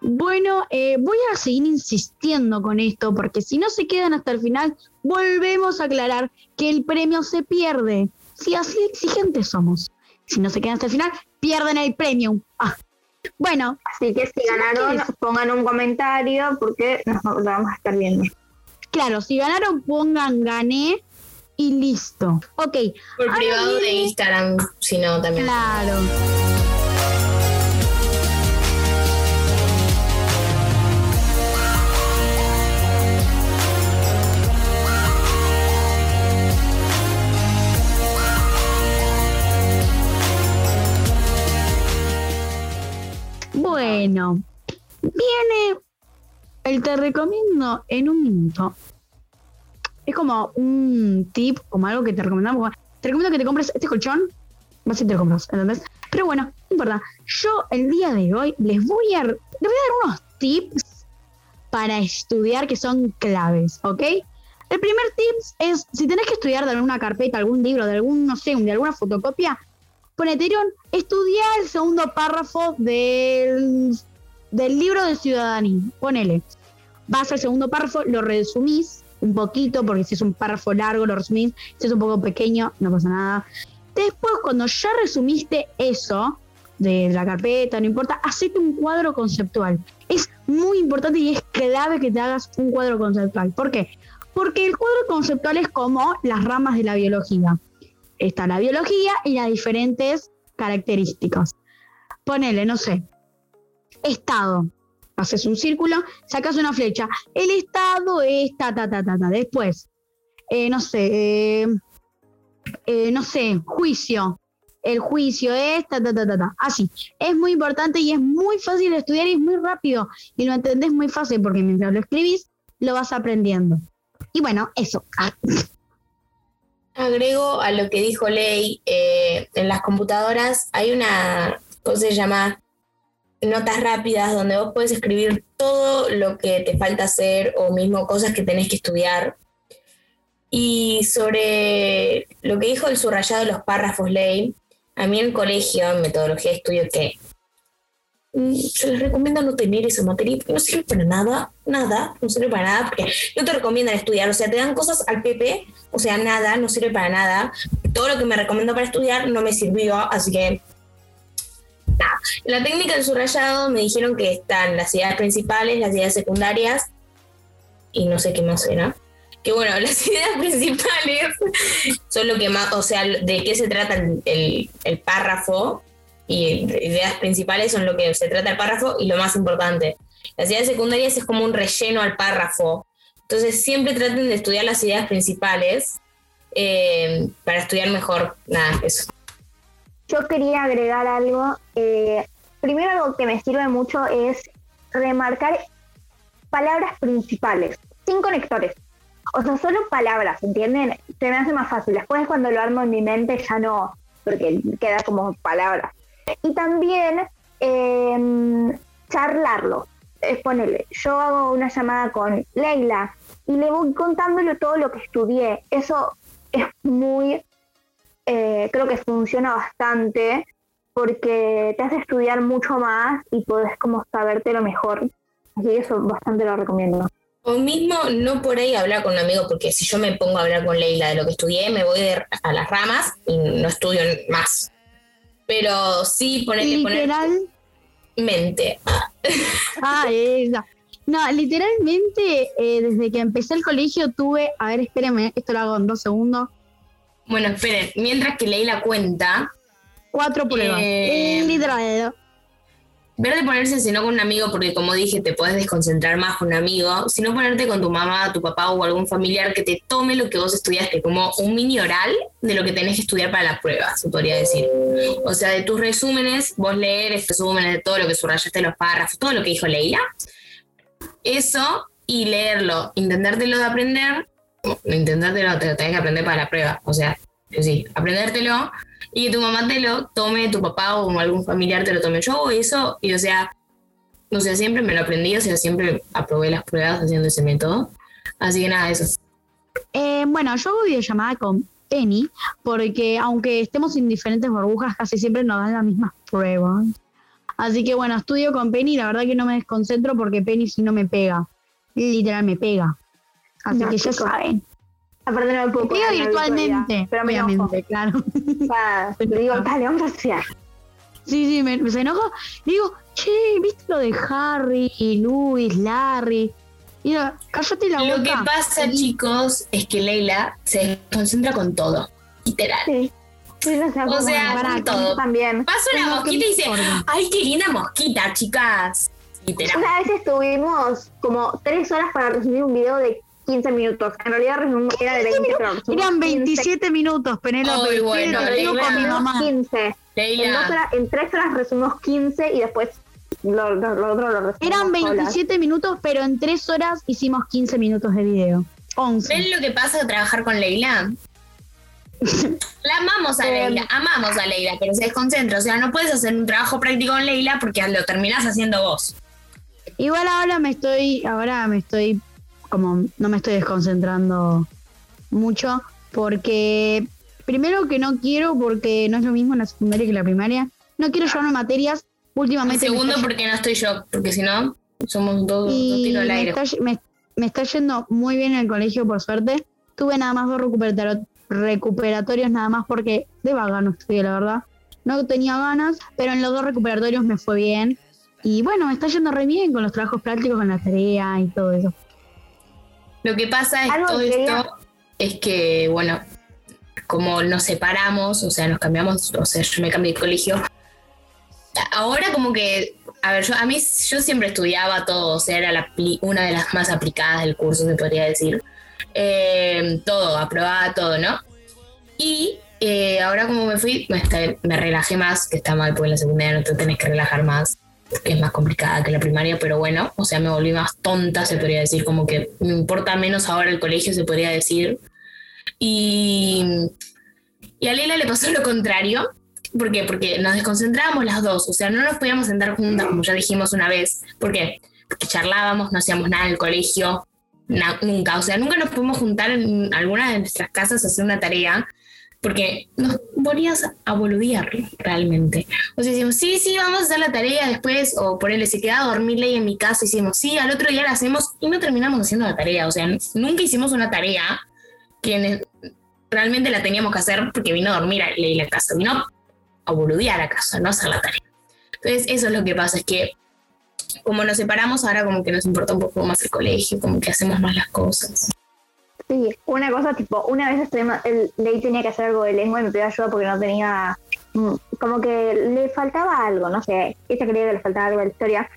Bueno, eh, voy a seguir insistiendo con esto porque si no se quedan hasta el final, volvemos a aclarar que el premio se pierde. Si así exigentes somos. Si no se quedan hasta el final, pierden el premio. Ah. Bueno. Así que si ganaron, pongan un comentario porque nos lo vamos a estar viendo. Claro, si ganaron, pongan gané y listo. Ok. Por privado de Instagram, si no, también. Claro. Bueno, viene el te recomiendo en un minuto. Es como un tip, como algo que te recomendamos. Te recomiendo que te compres este colchón. Sé si te lo compras, ¿entendés? Pero bueno, no importa. Yo el día de hoy les voy a, les voy a dar unos tips para estudiar que son claves, ¿ok? El primer tip es, si tenés que estudiar de alguna carpeta, algún libro, de algún, no sé, de alguna fotocopia, ponete, estudia el segundo párrafo del, del libro de ciudadanía. Ponele. Vas al segundo párrafo, lo resumís un poquito, porque si es un párrafo largo, lo resumís. Si es un poco pequeño, no pasa nada. Después, cuando ya resumiste eso de la carpeta, no importa, hacete un cuadro conceptual. Es muy importante y es clave que te hagas un cuadro conceptual. ¿Por qué? Porque el cuadro conceptual es como las ramas de la biología. Está la biología y las diferentes características. Ponele, no sé, estado. Haces un círculo, sacas una flecha. El estado es ta, ta, ta, ta, ta. Después, eh, no sé, eh, eh, no sé, juicio. El juicio es ta, ta, ta, ta, ta. Así. Es muy importante y es muy fácil de estudiar y es muy rápido. Y lo entendés muy fácil porque mientras lo escribís, lo vas aprendiendo. Y bueno, eso. Ah. Agrego a lo que dijo Ley, eh, en las computadoras hay una cosa que se llama notas rápidas donde vos puedes escribir todo lo que te falta hacer o mismo cosas que tenés que estudiar. Y sobre lo que dijo el subrayado de los párrafos, Ley, a mí en el colegio, en metodología de estudio, que se les recomienda no tener esa materia porque no sirve para nada, nada, no sirve para nada, porque no te recomiendan estudiar, o sea, te dan cosas al PP, o sea, nada, no sirve para nada. Todo lo que me recomendó para estudiar no me sirvió, así que nada. En la técnica del subrayado me dijeron que están las ideas principales, las ideas secundarias y no sé qué más era. Que bueno, <laughs> las ideas principales son lo que más, o sea, de qué se trata el, el párrafo y ideas principales son lo que se trata el párrafo y lo más importante. Las ideas secundarias es como un relleno al párrafo. Entonces siempre traten de estudiar las ideas principales eh, para estudiar mejor. Nada, eso. Yo quería agregar algo. eh, primero algo que me sirve mucho es remarcar palabras principales, sin conectores. O sea, solo palabras, ¿entienden? Se me hace más fácil. Después cuando lo armo en mi mente ya no, porque queda como palabras. Y también eh, charlarlo. Es ponerle, yo hago una llamada con Leila y le voy contándole todo lo que estudié. Eso es muy, eh, creo que funciona bastante porque te hace estudiar mucho más y podés como sabértelo mejor. Así que eso bastante lo recomiendo. O mismo no por ahí hablar con un amigo, porque si yo me pongo a hablar con Leila de lo que estudié, me voy a las ramas y no estudio más. Pero sí poner Literal. mente. Ah, <laughs> esa. No, literalmente, eh, desde que empecé el colegio tuve. A ver, espérenme, esto lo hago en dos segundos. Bueno, esperen, mientras que Leila cuenta, Cuatro pruebas. Eh, Literal. Ver de ponerse si no con un amigo, porque como dije, te puedes desconcentrar más con un amigo, sino ponerte con tu mamá, tu papá o algún familiar que te tome lo que vos estudiaste, como un mini oral de lo que tenés que estudiar para la prueba, se podría decir. O sea, de tus resúmenes, vos leer resúmenes de todo lo que subrayaste los párrafos, todo lo que dijo Leila, eso y leerlo, intentártelo de aprender, intentártelo, te lo tenés que aprender para la prueba, o sea, sí, aprendértelo y que tu mamá te lo tome, tu papá o algún familiar te lo tome. Yo hago eso y, o sea, o sea, siempre me lo aprendí, o sea, siempre aprobé las pruebas haciendo ese método. Así que nada, eso. Eh, bueno, yo hago videollamada con Penny, porque aunque estemos en diferentes burbujas, casi siempre nos dan las mismas pruebas. Así que bueno, estudio con Penny, la verdad que no me desconcentro porque Penny si no me pega. Literal me pega. Así No, que ya saben. Aprender un poco. la virtualmente, Pero me enojo. claro. Le digo, <laughs> dale, vamos a hacer. Sí, sí, me, me. Le digo, che, ¿viste lo de Harry, Luis, Larry? Mira, cállate la boca. Lo que pasa, chicos, es que Leila se concentra con todo. Literal. Sí. Sí, no sé, O sea, con todo. También. Pasa una mosquita y dice. ¡ay, qué linda mosquita, chicas! Literal. Una vez estuvimos como tres horas para resumir un video de 15 minutos. En realidad resumimos- era de 20, pero Eran 15. 27 minutos, Penélope. Ay, bueno, Leila. con mi mamá. 15. En, horas- en tres horas resumimos 15 y después lo, lo, lo otro lo resumimos Eran solas. 27 minutos, pero en 3 horas hicimos 15 minutos de video. 11. ¿ven lo que pasa de trabajar con Leila? La amamos a <laughs> Em. Leila, amamos a Leila, pero se desconcentra. O sea, no puedes hacer un trabajo práctico con Leila porque lo terminás haciendo vos. Igual ahora me estoy, ahora me estoy, como no me estoy desconcentrando mucho, porque primero que no quiero, porque no es lo mismo en la secundaria que en la primaria. No quiero llevarme materias. Últimamente me segundo, porque no estoy yo, porque si no, somos dos, dos tiros al me aire. está, me- me está yendo muy bien en el colegio, por suerte. Tuve nada más dos recuperatorios, recuperatorios nada más porque de vaga no estudié, la verdad. No tenía ganas, pero en los dos recuperatorios me fue bien. Y bueno, me está yendo re bien con los trabajos prácticos, con la tarea y todo eso. Lo que pasa es todo esto es que, bueno, como nos separamos, o sea, nos cambiamos, o sea, yo me cambié de colegio. Ahora como que, a ver, yo a mí yo siempre estudiaba todo, o sea, era la, una de las más aplicadas del curso, se podría decir. Eh, todo, aprobaba todo, ¿no? Y eh, ahora como me fui, me, relajé más, que está mal, porque en la secundaria no te tenés que relajar más, es más complicada que la primaria, pero bueno, o sea, me volví más tonta, se podría decir, como que me importa menos ahora el colegio, se podría decir. Y, y a Leila le pasó lo contrario. ¿Por qué? Porque nos desconcentrábamos las dos, o sea, no nos podíamos sentar juntas, como ya dijimos una vez. ¿Por qué? Porque charlábamos, no hacíamos nada en el colegio, nunca, o sea, nunca nos pudimos juntar en alguna de nuestras casas a hacer una tarea, porque nos volvías a boludear realmente. O sea, decimos, sí, sí, vamos a hacer la tarea después, o por él se queda a dormir en mi casa, y decimos, sí, al otro día la hacemos y no terminamos haciendo la tarea. O sea, nunca hicimos una tarea que realmente la teníamos que hacer porque vino a dormir a Leila a casa, vino a boludear a casa, no a hacer la tarea. Entonces, eso es lo que pasa, es que como nos separamos, ahora como que nos importa un poco más el colegio, como que hacemos más las cosas. Sí, una cosa tipo, una vez el Ley tenía que hacer algo de lengua y me pidió ayuda porque no tenía, mm, como que le faltaba algo, no sé, ella creía que le faltaba algo de la historia.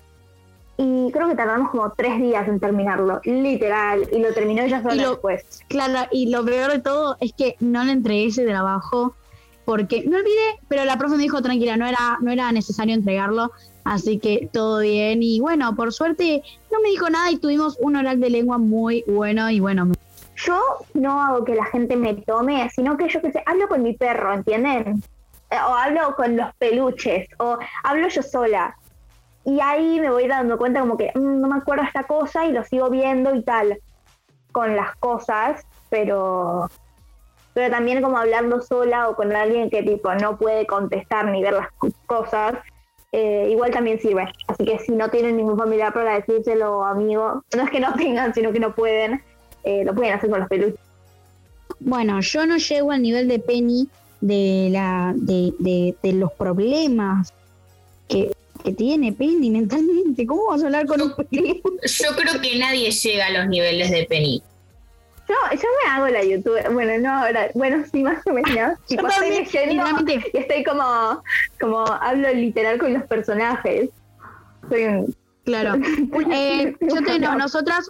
Y creo que tardamos como tres días en terminarlo, literal, y lo terminó ella sola después. Claro, y lo peor de todo es que no le entregué ese trabajo porque me olvidé, pero la profe me dijo tranquila, no era, no era necesario entregarlo, Así que todo bien. Y bueno, por suerte no me dijo nada y tuvimos un oral de lengua muy bueno y bueno. Yo no hago que la gente me tome, sino que yo que sé, hablo con mi perro, ¿entienden? Eh, o hablo con los peluches, o hablo yo sola. Y ahí me voy dando cuenta como que mm, no me acuerdo esta cosa y lo sigo viendo y tal con las cosas, pero pero también como hablando sola o con alguien que tipo no puede contestar ni ver las cosas, eh, igual también sirve. Así que si no tienen ningún familiar para decírselo, amigo, no es que no tengan, sino que no pueden, eh, lo pueden hacer con los peluches. Bueno, yo no llego al nivel de Penny de, la, de, de, los problemas que, que, tiene Penny mentalmente. ¿Cómo vas a hablar con un peluche? Yo creo que nadie llega a los niveles de Penny. Yo, yo me hago la YouTube, bueno, no ahora, bueno, sí, más o menos. Tipo, estoy leyendo y estoy como, como hablo literal con los personajes. Soy un... Claro. <laughs> eh, yo tengo, nosotras,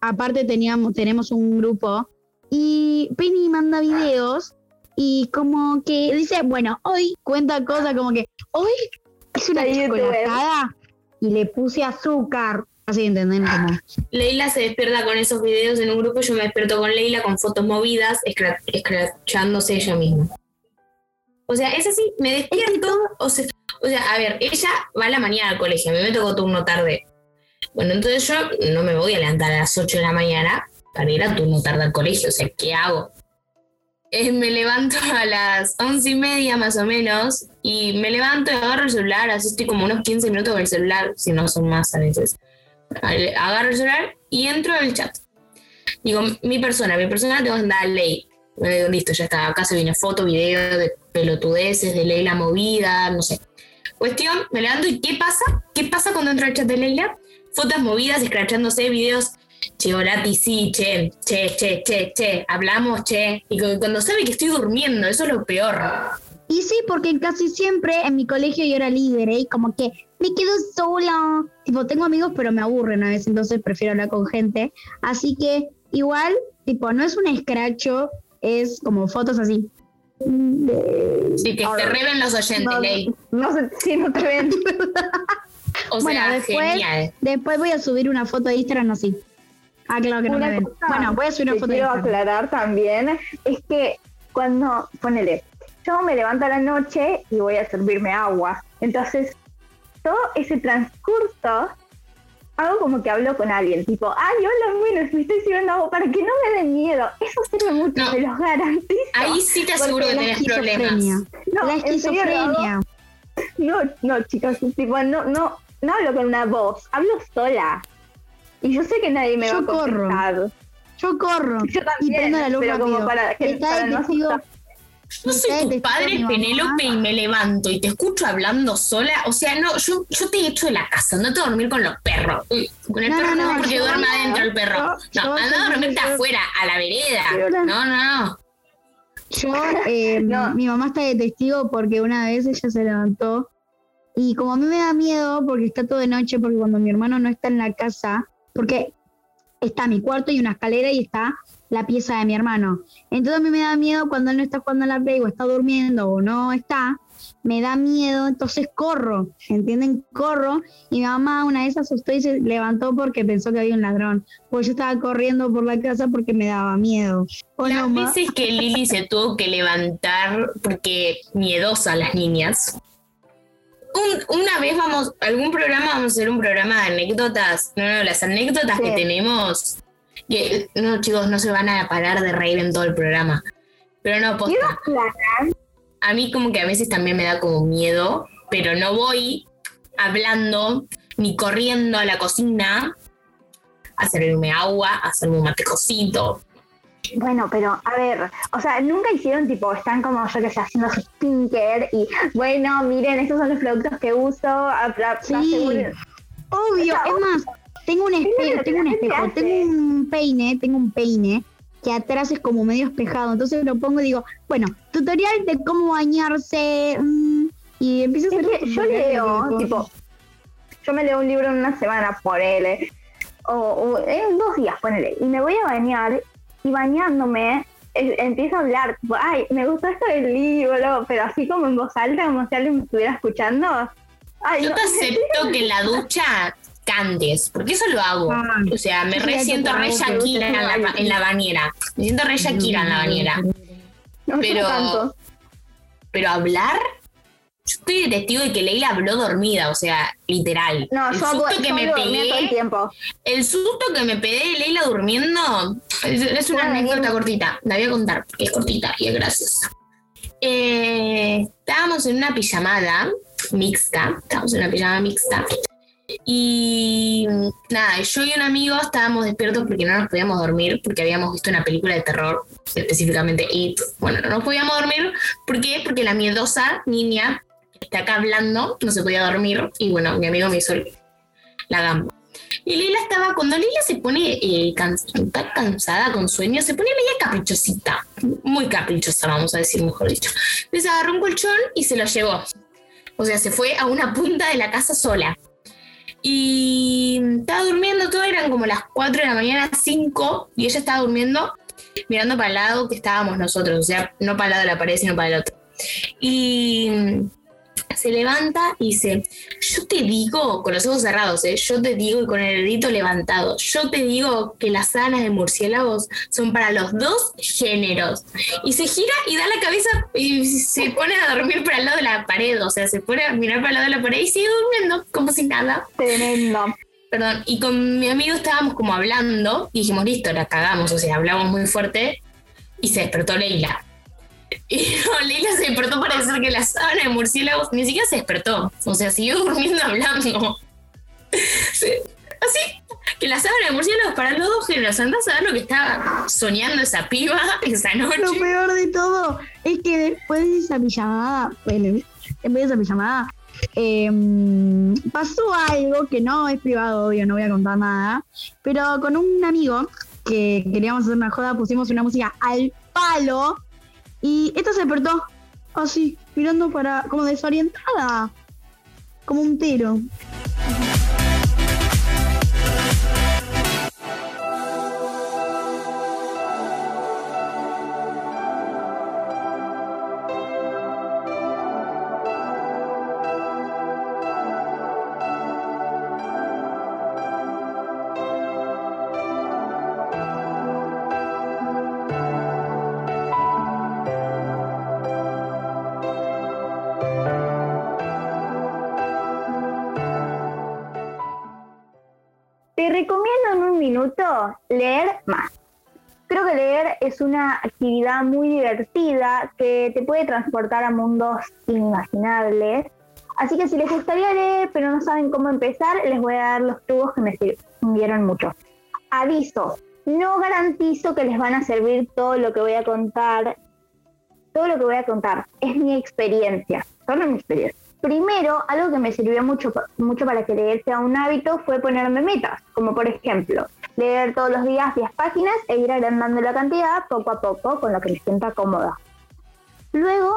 aparte teníamos, tenemos un grupo y Penny manda videos y como que dice, bueno, hoy cuenta cosas como que hoy es una chocolatada y le puse azúcar Así entienden Leila se despierta con esos videos en un grupo, yo me despierto con Leila con fotos movidas, escrachándose ella misma. O sea, es así, me despierto, o sea, o sea, a ver, ella va a la mañana al colegio, a mí me tocó turno tarde. Bueno, entonces yo no me voy a levantar a las 8 de la mañana para ir a turno tarde al colegio, o sea, ¿qué hago? Eh, me levanto <laughs> a las once y media más o menos y me levanto y agarro el celular, así estoy como unos 15 minutos con el celular, si no son más a veces agarro el celular y entro al chat. Digo, mi persona, mi persona tengo que andar a ley. Digo, listo, ya está. Acá se viene foto, video de pelotudeces, de Leila movida, no sé. Cuestión, me levanto y ¿qué pasa? ¿Qué pasa cuando entro al chat de Leila? Fotos movidas, escrachándose, videos. Che, Orati, sí, che, che, che, che, che, hablamos, che. Y cuando sabe que estoy durmiendo, eso es lo peor. Y sí, porque casi siempre en mi colegio yo era líder ¿eh? y como que me quedo sola. Tipo, tengo amigos, pero me aburren a veces, entonces prefiero hablar con gente. Así que igual, tipo, no es un escracho, es como fotos así. Sí, que te reven los oyentes, no, Ley. No, sé si no te ven. <laughs> o bueno, sea, después, después voy a subir una foto de Instagram así. Ah, claro que no me ven. Bueno, voy a subir una foto de Instagram. Quiero aclarar también, es que cuando, ponele, yo me levanto a la noche y voy a servirme agua. Entonces, todo ese transcurso hago como que hablo con alguien, tipo, ay, hola, bueno, me estoy sirviendo agua para que no me den miedo. Eso sirve mucho, no. los garantizo. Ahí sí te aseguro que tenés problemas. No, la esquizofrenia. No, no, chicos, tipo, no, no, no hablo con una voz, hablo sola. Y yo sé que nadie me va a contestar. Yo corro Yo y también, prendo la luz pero como rápido. para que- Está para no asustar. Yo soy tu padre. Penélope, y me levanto y te escucho hablando sola. O sea, no, yo, yo te he hecho de la casa, no te a dormir con los perros. Uy, Con el No, perro no, no, no, porque duerme adentro el perro. No, anda a dormirte afuera, a la vereda. Yo- No, no. Yo, <laughs> eh, No. mi mamá está de testigo porque una vez ella se levantó y como a mí me da miedo porque está todo de noche, porque cuando mi hermano no está en la casa, porque está mi cuarto y una escalera y está la pieza de mi hermano. Entonces a mí me da miedo cuando él no está jugando a la play o está durmiendo o no está, me da miedo, entonces corro, ¿entienden? Corro y mi mamá una vez asustó y se levantó porque pensó que había un ladrón. Pues yo estaba corriendo por la casa porque me daba miedo. ¿O Las no, ma? veces que Lili se tuvo que levantar porque miedosa las niñas. Un- una vez vamos, algún programa, vamos a hacer un programa de anécdotas. No, no, las anécdotas Sí. que tenemos. que- no, chicos, no se van a parar de reír en todo el programa. Pero no, posta. A mí como que a veces también me da como miedo, pero no voy hablando ni corriendo a la cocina a servirme agua, a hacerme un matecocito. Bueno, pero a ver, o sea, nunca hicieron tipo, están como yo que sé, haciendo su skincare y bueno, miren, estos son los productos que uso. a- a- Sí. Obvio, O sea, es más, tengo un espejo, tengo un espejo, tengo un peine, tengo un peine que atrás es como medio espejado, entonces lo pongo y digo, bueno, tutorial de cómo bañarse mm, y empiezo a Es hacer que yo leo, tipo, yo me leo un libro en una semana, ponele, o, o en dos días, ponele, y me voy a bañar, y bañándome, eh, empiezo a hablar, tipo, ay, me gustó esto del libro, pero así como en voz alta, como si alguien me estuviera escuchando. Ay, Yo no, te acepto <laughs> que en la ducha cantes, porque eso lo hago. Ah, O sea, me re siento re Shakira en la, en la bañera. Me siento re Shakira en la bañera. no, yo pero-. Pero hablar, yo estoy de testigo de que Leila habló dormida, o sea, literal. No, el yo, susto que me dormía todo el pegué, tiempo. el susto que me pegué de Leila durmiendo, es, es una anécdota cortita, la voy a contar, porque es cortita y es graciosa. Eh, estábamos en una pijamada mixta, estábamos en una pijamada mixta. Y nada, yo y un amigo estábamos despiertos porque no nos podíamos dormir, porque habíamos visto una película de terror, específicamente It. Bueno, no nos podíamos dormir, ¿por qué? Porque la miedosa niña que está acá hablando no se podía dormir. Y bueno, mi amigo me hizo la gamba. Y Lila estaba, cuando Lila se pone eh, cansada, con sueño, se pone media caprichosita, muy caprichosa, vamos a decir, mejor dicho. Entonces agarró un colchón y se lo llevó. O sea, se fue a una punta de la casa sola. Y estaba durmiendo todo, eran como las 4 de la mañana, 5, y ella estaba durmiendo mirando para el lado que estábamos nosotros, o sea, no para el lado de la pared, sino para el otro. Y se levanta y dice, yo te digo, con los ojos cerrados, ¿eh? yo te digo y con el dedito levantado, yo te digo que las sábanas de murciélagos son para los dos géneros. Y se gira y da la cabeza y se pone a dormir para el lado de la pared, o sea, se pone a mirar para el lado de la pared y sigue durmiendo como si nada. Tremendo. Perdón, y con mi amigo estábamos como hablando y dijimos, listo, la cagamos, o sea, hablamos muy fuerte y se despertó Leila. Y no, Leila se despertó para decir que la sábana de murciélagos ni siquiera se despertó, o sea, siguió <laughs> durmiendo hablando. Sí, Así, que la sábana de murciélagos para los dos géneros, andás a ver lo que estaba soñando esa piba esa noche. Lo peor de todo es que después de esa pijamada, bueno, después de esa pijamada, em, pasó algo que no es privado, obvio, no voy a contar nada, pero con un amigo que queríamos hacer una joda, pusimos una música al palo y esta se despertó así, mirando para, como desorientada, como un tiro. Leer más. Creo que leer es una actividad muy divertida que te puede transportar a mundos inimaginables. Así que si les gustaría leer pero no saben cómo empezar, les voy a dar los tubos que me sirvieron mucho. Aviso, no garantizo que les van a servir todo lo que voy a contar. Todo lo que voy a contar es mi experiencia, solo mi experiencia. Primero, algo que me sirvió mucho, mucho para que leer sea un hábito fue ponerme metas, como por ejemplo, leer todos los días 10 páginas e ir agrandando la cantidad poco a poco con lo que me sienta cómoda. Luego,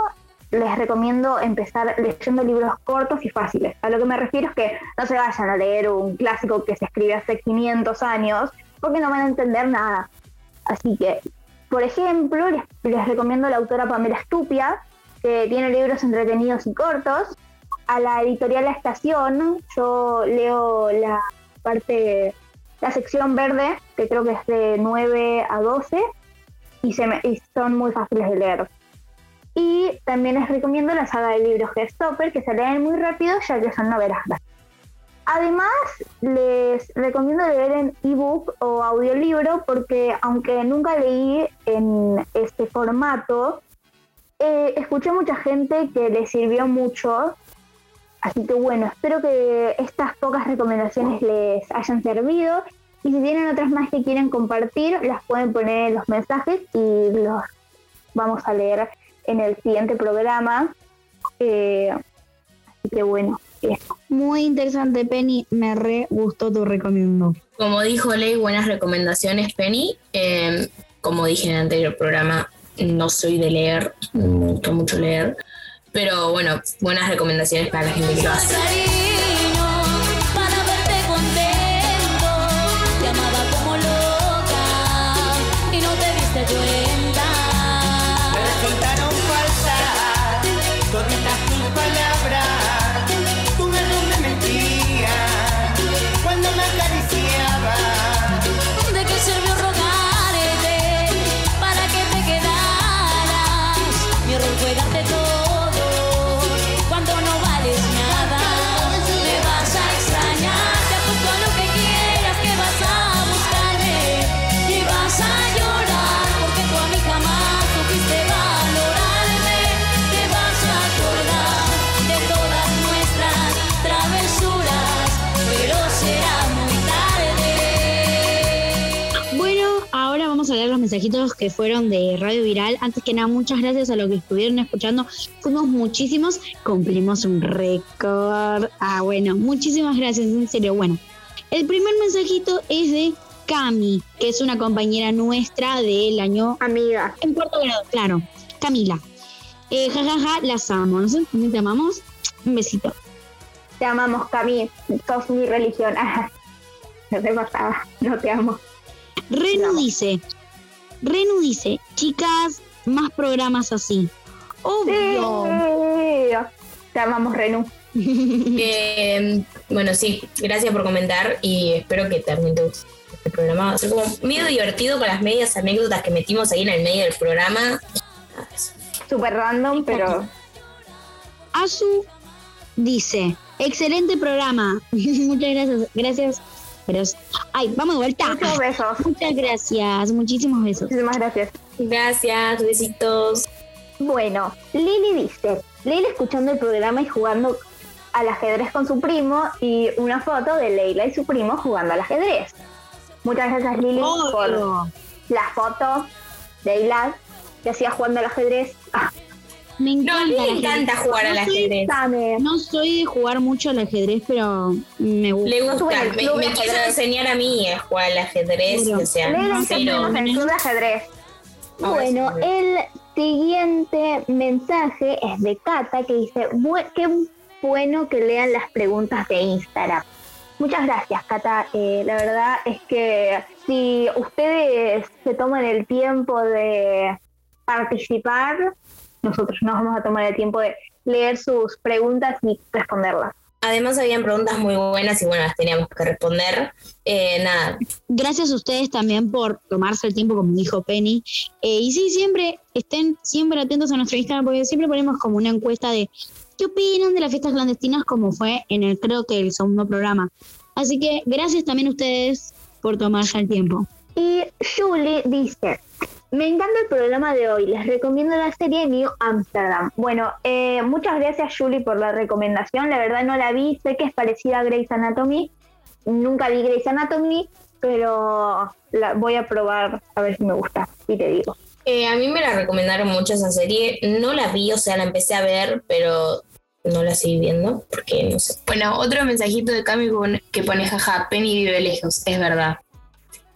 les recomiendo empezar leyendo libros cortos y fáciles. A lo que me refiero es que no se vayan a leer un clásico que se escribe hace 500 años, porque no van a entender nada. Así que, por ejemplo, les, les recomiendo la autora Pamela Stupia, que tiene libros entretenidos y cortos. A la editorial La Estación, yo leo la parte, la sección verde, que creo que es de 9 a 12, y, son muy fáciles de leer. Y también les recomiendo la saga de libros Stopper, que se leen muy rápido ya que son novelas. Además, les recomiendo leer en ebook o audiolibro porque aunque nunca leí en este formato, eh, escuché mucha gente que le sirvió mucho. Así que bueno, espero que estas pocas recomendaciones les hayan servido. Y si tienen otras más que quieren compartir, las pueden poner en los mensajes y los vamos a leer en el siguiente programa. Eh, así que bueno, eso. Muy interesante, Penny. Me re gustó tu recomiendo. Como dijo Ley, buenas recomendaciones, Penny. Eh, como dije en el anterior programa, no soy de leer, me gusta mucho leer. Pero bueno, buenas recomendaciones para la gente que. Mensajitos que fueron de Radio Viral. Antes que nada, muchas gracias a los que estuvieron escuchando. Fuimos muchísimos, cumplimos un récord. Ah, bueno, muchísimas gracias, en serio. Bueno, el primer mensajito es de Cami, que es una compañera nuestra del año Amiga, en cuarto grado, claro. Camila. Eh, jajaja, las amo. ¿No sé? ¿Te amamos? Un besito. te amamos, Cami. Sos mi religión. <laughs> no te pasaba, no te amo. Renu Vamos. dice, Renu dice, chicas, más programas así. Obvio. Sí. Te amamos, Renu. <laughs> Eh, bueno, sí, gracias por comentar y espero que también te guste este programa. Va a ser como medio divertido con las medias anécdotas que metimos ahí en el medio del programa. Súper random, pero Azu dice, excelente programa. <laughs> Muchas gracias. Gracias. Gracias. Ay, vamos de vuelta. muchos besos. Muchas gracias. Muchísimos besos. Muchísimas gracias. Gracias, besitos. Bueno, Lili dice, Lili escuchando el programa y jugando al ajedrez con su primo y una foto de Leila y su primo jugando al ajedrez. Muchas gracias Lili por Obvio. la foto de Leila que hacía jugando al ajedrez. Ah, Me No, a mí me encanta jugar al No soy- ajedrez. dame. No soy de jugar mucho al ajedrez, pero me gusta. Le gusta, me, me quiso enseñar a mí a jugar al ajedrez, o sea, pero en el club de ajedrez. Bueno, el siguiente mensaje es de Cata que dice, "Bu- qué bueno que lean las preguntas de Instagram. Muchas gracias, Cata. Eh, la verdad es que si ustedes se toman el tiempo de participar, nosotros nos vamos a tomar el tiempo de leer sus preguntas y responderlas. Además habían preguntas muy buenas y bueno, las teníamos que responder. Eh, nada, Gracias a ustedes también por tomarse el tiempo, como dijo Penny. Eh, y sí, siempre estén siempre atentos a nuestro Instagram, porque siempre ponemos como una encuesta de qué opinan de las fiestas clandestinas, como fue en el, creo que el segundo programa. Así que gracias también a ustedes por tomarse el tiempo. Y Julie dice, me encanta el programa de hoy, les recomiendo la serie New Amsterdam. Bueno, eh, muchas gracias Julie por la recomendación, la verdad no la vi, sé que es parecida a Grey's Anatomy, nunca vi Grey's Anatomy, pero la voy a probar a ver si me gusta y te digo. Eh, a mí me la recomendaron mucho esa serie. No la vi, o sea, la empecé a ver, pero no la seguí viendo porque no sé. Bueno, otro mensajito de Cami que pone jaja, Penny vive lejos, es verdad.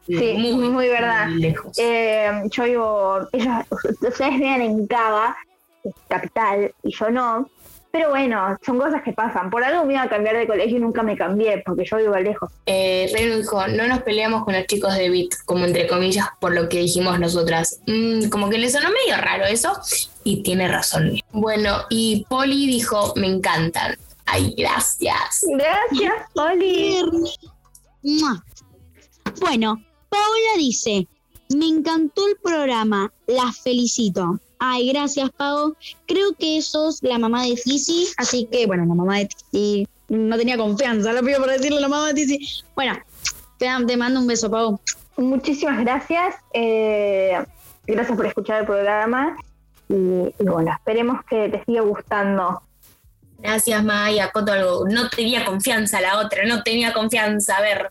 Sí, muy, muy verdad. lejos. Eh, yo vivo, ellos, ustedes viven en Cava, capital, y yo no. Pero bueno, son cosas que pasan. Por algo me iba a cambiar de colegio y nunca me cambié, porque yo vivo lejos. Eh, Reno dijo, no nos peleamos con los chicos de Bit, como entre comillas, por lo que dijimos nosotras. Mm, como que le sonó medio raro eso, y tiene razón. Bueno, y Poli dijo, me encantan. Ay, gracias. Gracias, Oli. Mua. Bueno, Paola dice, me encantó el programa, las felicito. Ay, gracias, Pau. Creo que sos la mamá de Tizi, así que, bueno, la mamá de Tizi. No tenía confianza, lo pido por decirle la mamá de Tizi. Bueno, te, te mando un beso, Pau. Muchísimas gracias. eh, gracias por escuchar el programa. Y, y bueno, esperemos que te siga gustando. Gracias, Maya. Coto algo. No tenía confianza la otra, no tenía confianza. A ver.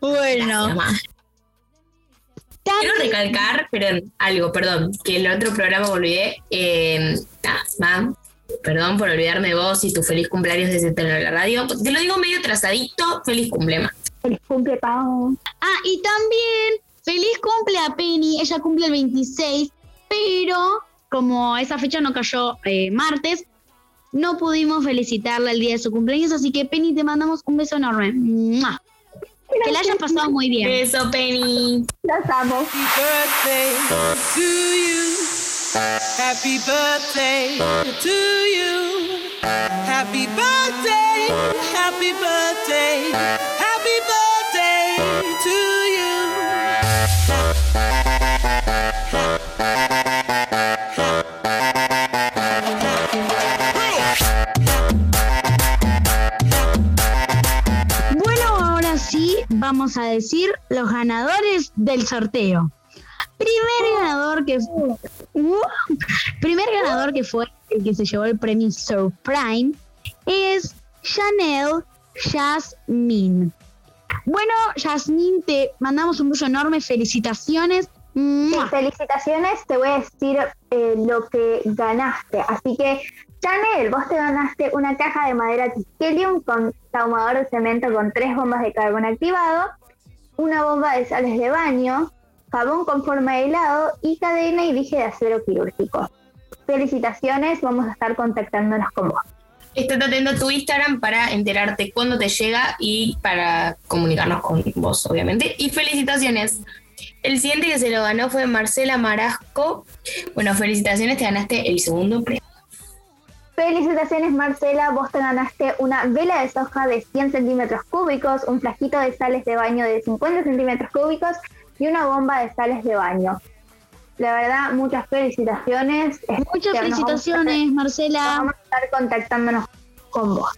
Bueno, gracias, Ma. Quiero recalcar, pero algo, perdón, que el otro programa me olvidé. Eh, Ma, perdón por olvidarme de vos y tu feliz cumpleaños desde la radio. Te lo digo medio atrasadito, feliz cumpleaños. Feliz cumple, Pau. Ah, y también feliz cumple a Penny. Ella cumple el 26, pero como esa fecha no cayó eh, martes, no pudimos felicitarla el día de su cumpleaños. Así que Penny, te mandamos un beso enorme. ¡Mua! Que la hayas pasado muy bien. Beso, Penny. Los amo. birthday to you. Happy birthday to you. Happy birthday, happy birthday, happy birthday to you. Bueno, vamos a decir los ganadores del sorteo. Primer ganador que Uh, primer ganador que fue el que se llevó el premio Surprime es Chanel Jasmine. Bueno, Jasmine, te mandamos un beso enorme, felicitaciones. Sí, felicitaciones, te voy a decir eh, lo que ganaste. Así que, Chanel, vos te ganaste una caja de madera Tisquelium con ahumador de cemento con tres bombas de carbón activado, una bomba de sales de baño, jabón con forma de helado y cadena y dije de acero quirúrgico. Felicitaciones, vamos a estar contactándonos con vos. Estate atento a tu Instagram para enterarte cuándo te llega y para comunicarnos con vos, obviamente. Y felicitaciones. El siguiente que se lo ganó fue Marcela Marasco. Bueno, felicitaciones, te ganaste el segundo premio. Felicitaciones Marcela, vos te ganaste una vela de soja de 100 centímetros cúbicos, un flasquito de sales de baño de 50 centímetros cúbicos y una bomba de sales de baño. La verdad, muchas felicitaciones. Muchas Este, felicitaciones, Marcela. vamos a estar contactándonos con vos.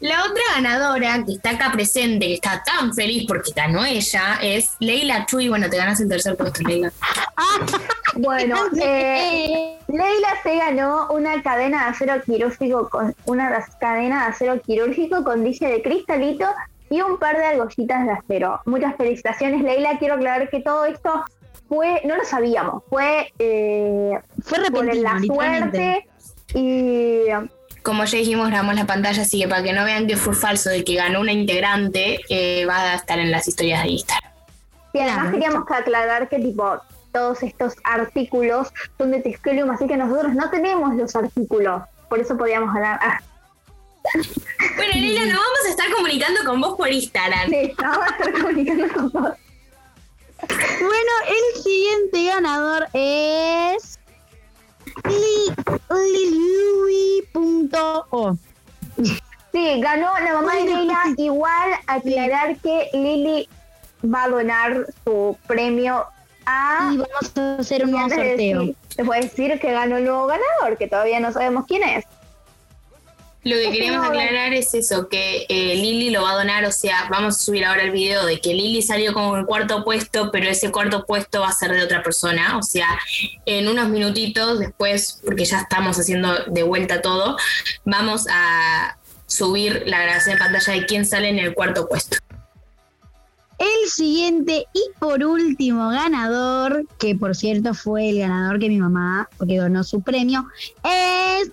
La otra ganadora que está acá presente, que está tan feliz porque ganó ella, es Leila Chuy. Bueno, te ganas el tercer puesto, Leila. <laughs> Bueno, <laughs> eh, Leila se ganó una cadena de acero quirúrgico con una cadena de acero quirúrgico con dije de cristalito y un par de argollitas de acero. Muchas felicitaciones, Leila. Quiero aclarar que todo esto fue, no lo sabíamos, fue eh, Fue por la suerte y Como ya dijimos, grabamos la pantalla, así que para que no vean que fue falso de que ganó una integrante, eh, va a estar en las historias de Instagram. Y además queríamos que aclarar que tipo todos estos artículos son de Tisquelium, así que nosotros no tenemos los artículos, por eso podíamos ganar. Ah, Bueno, Leila, nos vamos a estar comunicando con vos por Instagram. sí, vamos a estar comunicando con vos. Bueno, el siguiente ganador es liliui.o. Sí, ganó la mamá de Leila. Igual aclarar que Lili va a donar su premio a. Y vamos a hacer un nuevo sorteo. Les voy a decir que ganó el nuevo ganador, que todavía no sabemos quién es. Lo que queremos no, aclarar es eso, que eh, Lili lo va a donar, o sea, vamos a subir ahora el video de que Lili salió como el cuarto puesto, pero ese cuarto puesto va a ser de otra persona, o sea, en unos minutitos después, porque ya estamos haciendo de vuelta todo, vamos a subir la grabación de pantalla de quién sale en el cuarto puesto. El siguiente y por último ganador, que por cierto fue el ganador que mi mamá, porque donó su premio, es...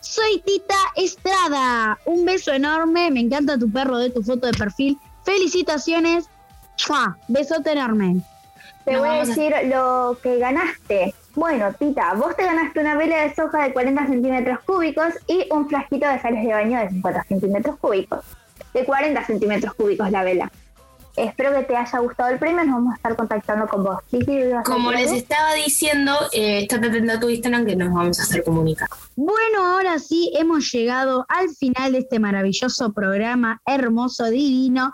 Soy Tita Estrada. Un beso enorme. Me encanta tu perro de tu foto de perfil. Felicitaciones. ¡Mua! Besote enorme. Te voy a decir lo que ganaste. Bueno, Tita, vos te ganaste una vela de soja de 40 centímetros cúbicos y un frasquito de sales de baño de 50 centímetros cúbicos. De 40 centímetros cúbicos la vela. Espero que te haya gustado el premio. Nos vamos a estar contactando con vos. Sí, sí, ¿ibas a Como les estaba diciendo, eh, estate atenta a tu Instagram que nos vamos a hacer comunicar. Bueno, ahora sí hemos llegado al final de este maravilloso programa, hermoso, divino,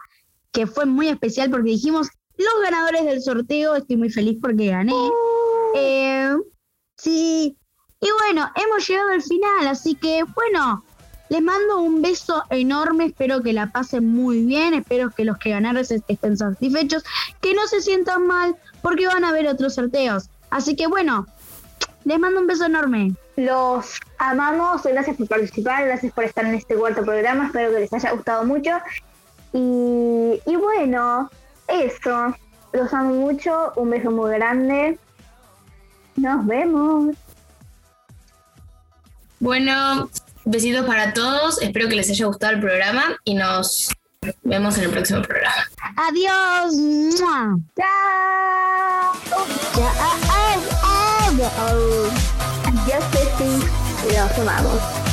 que fue muy especial porque dijimos los ganadores del sorteo. Estoy muy feliz porque gané. Eh, sí. Y bueno, hemos llegado al final, así que bueno, les mando un beso enorme. Espero que la pasen muy bien. Espero que los que ganaron est- estén satisfechos, que no se sientan mal porque van a haber otros sorteos. Así que bueno, les mando un beso enorme. Los amamos, gracias por participar, gracias por estar en este cuarto programa, espero que les haya gustado mucho. Y, y bueno, eso, los amo mucho, un beso muy grande. Nos vemos. Bueno, besitos para todos. Espero que les haya gustado el programa y nos vemos en el próximo programa. Adiós. ¡Chao! Chao. Adiós, Ceci. Los amamos.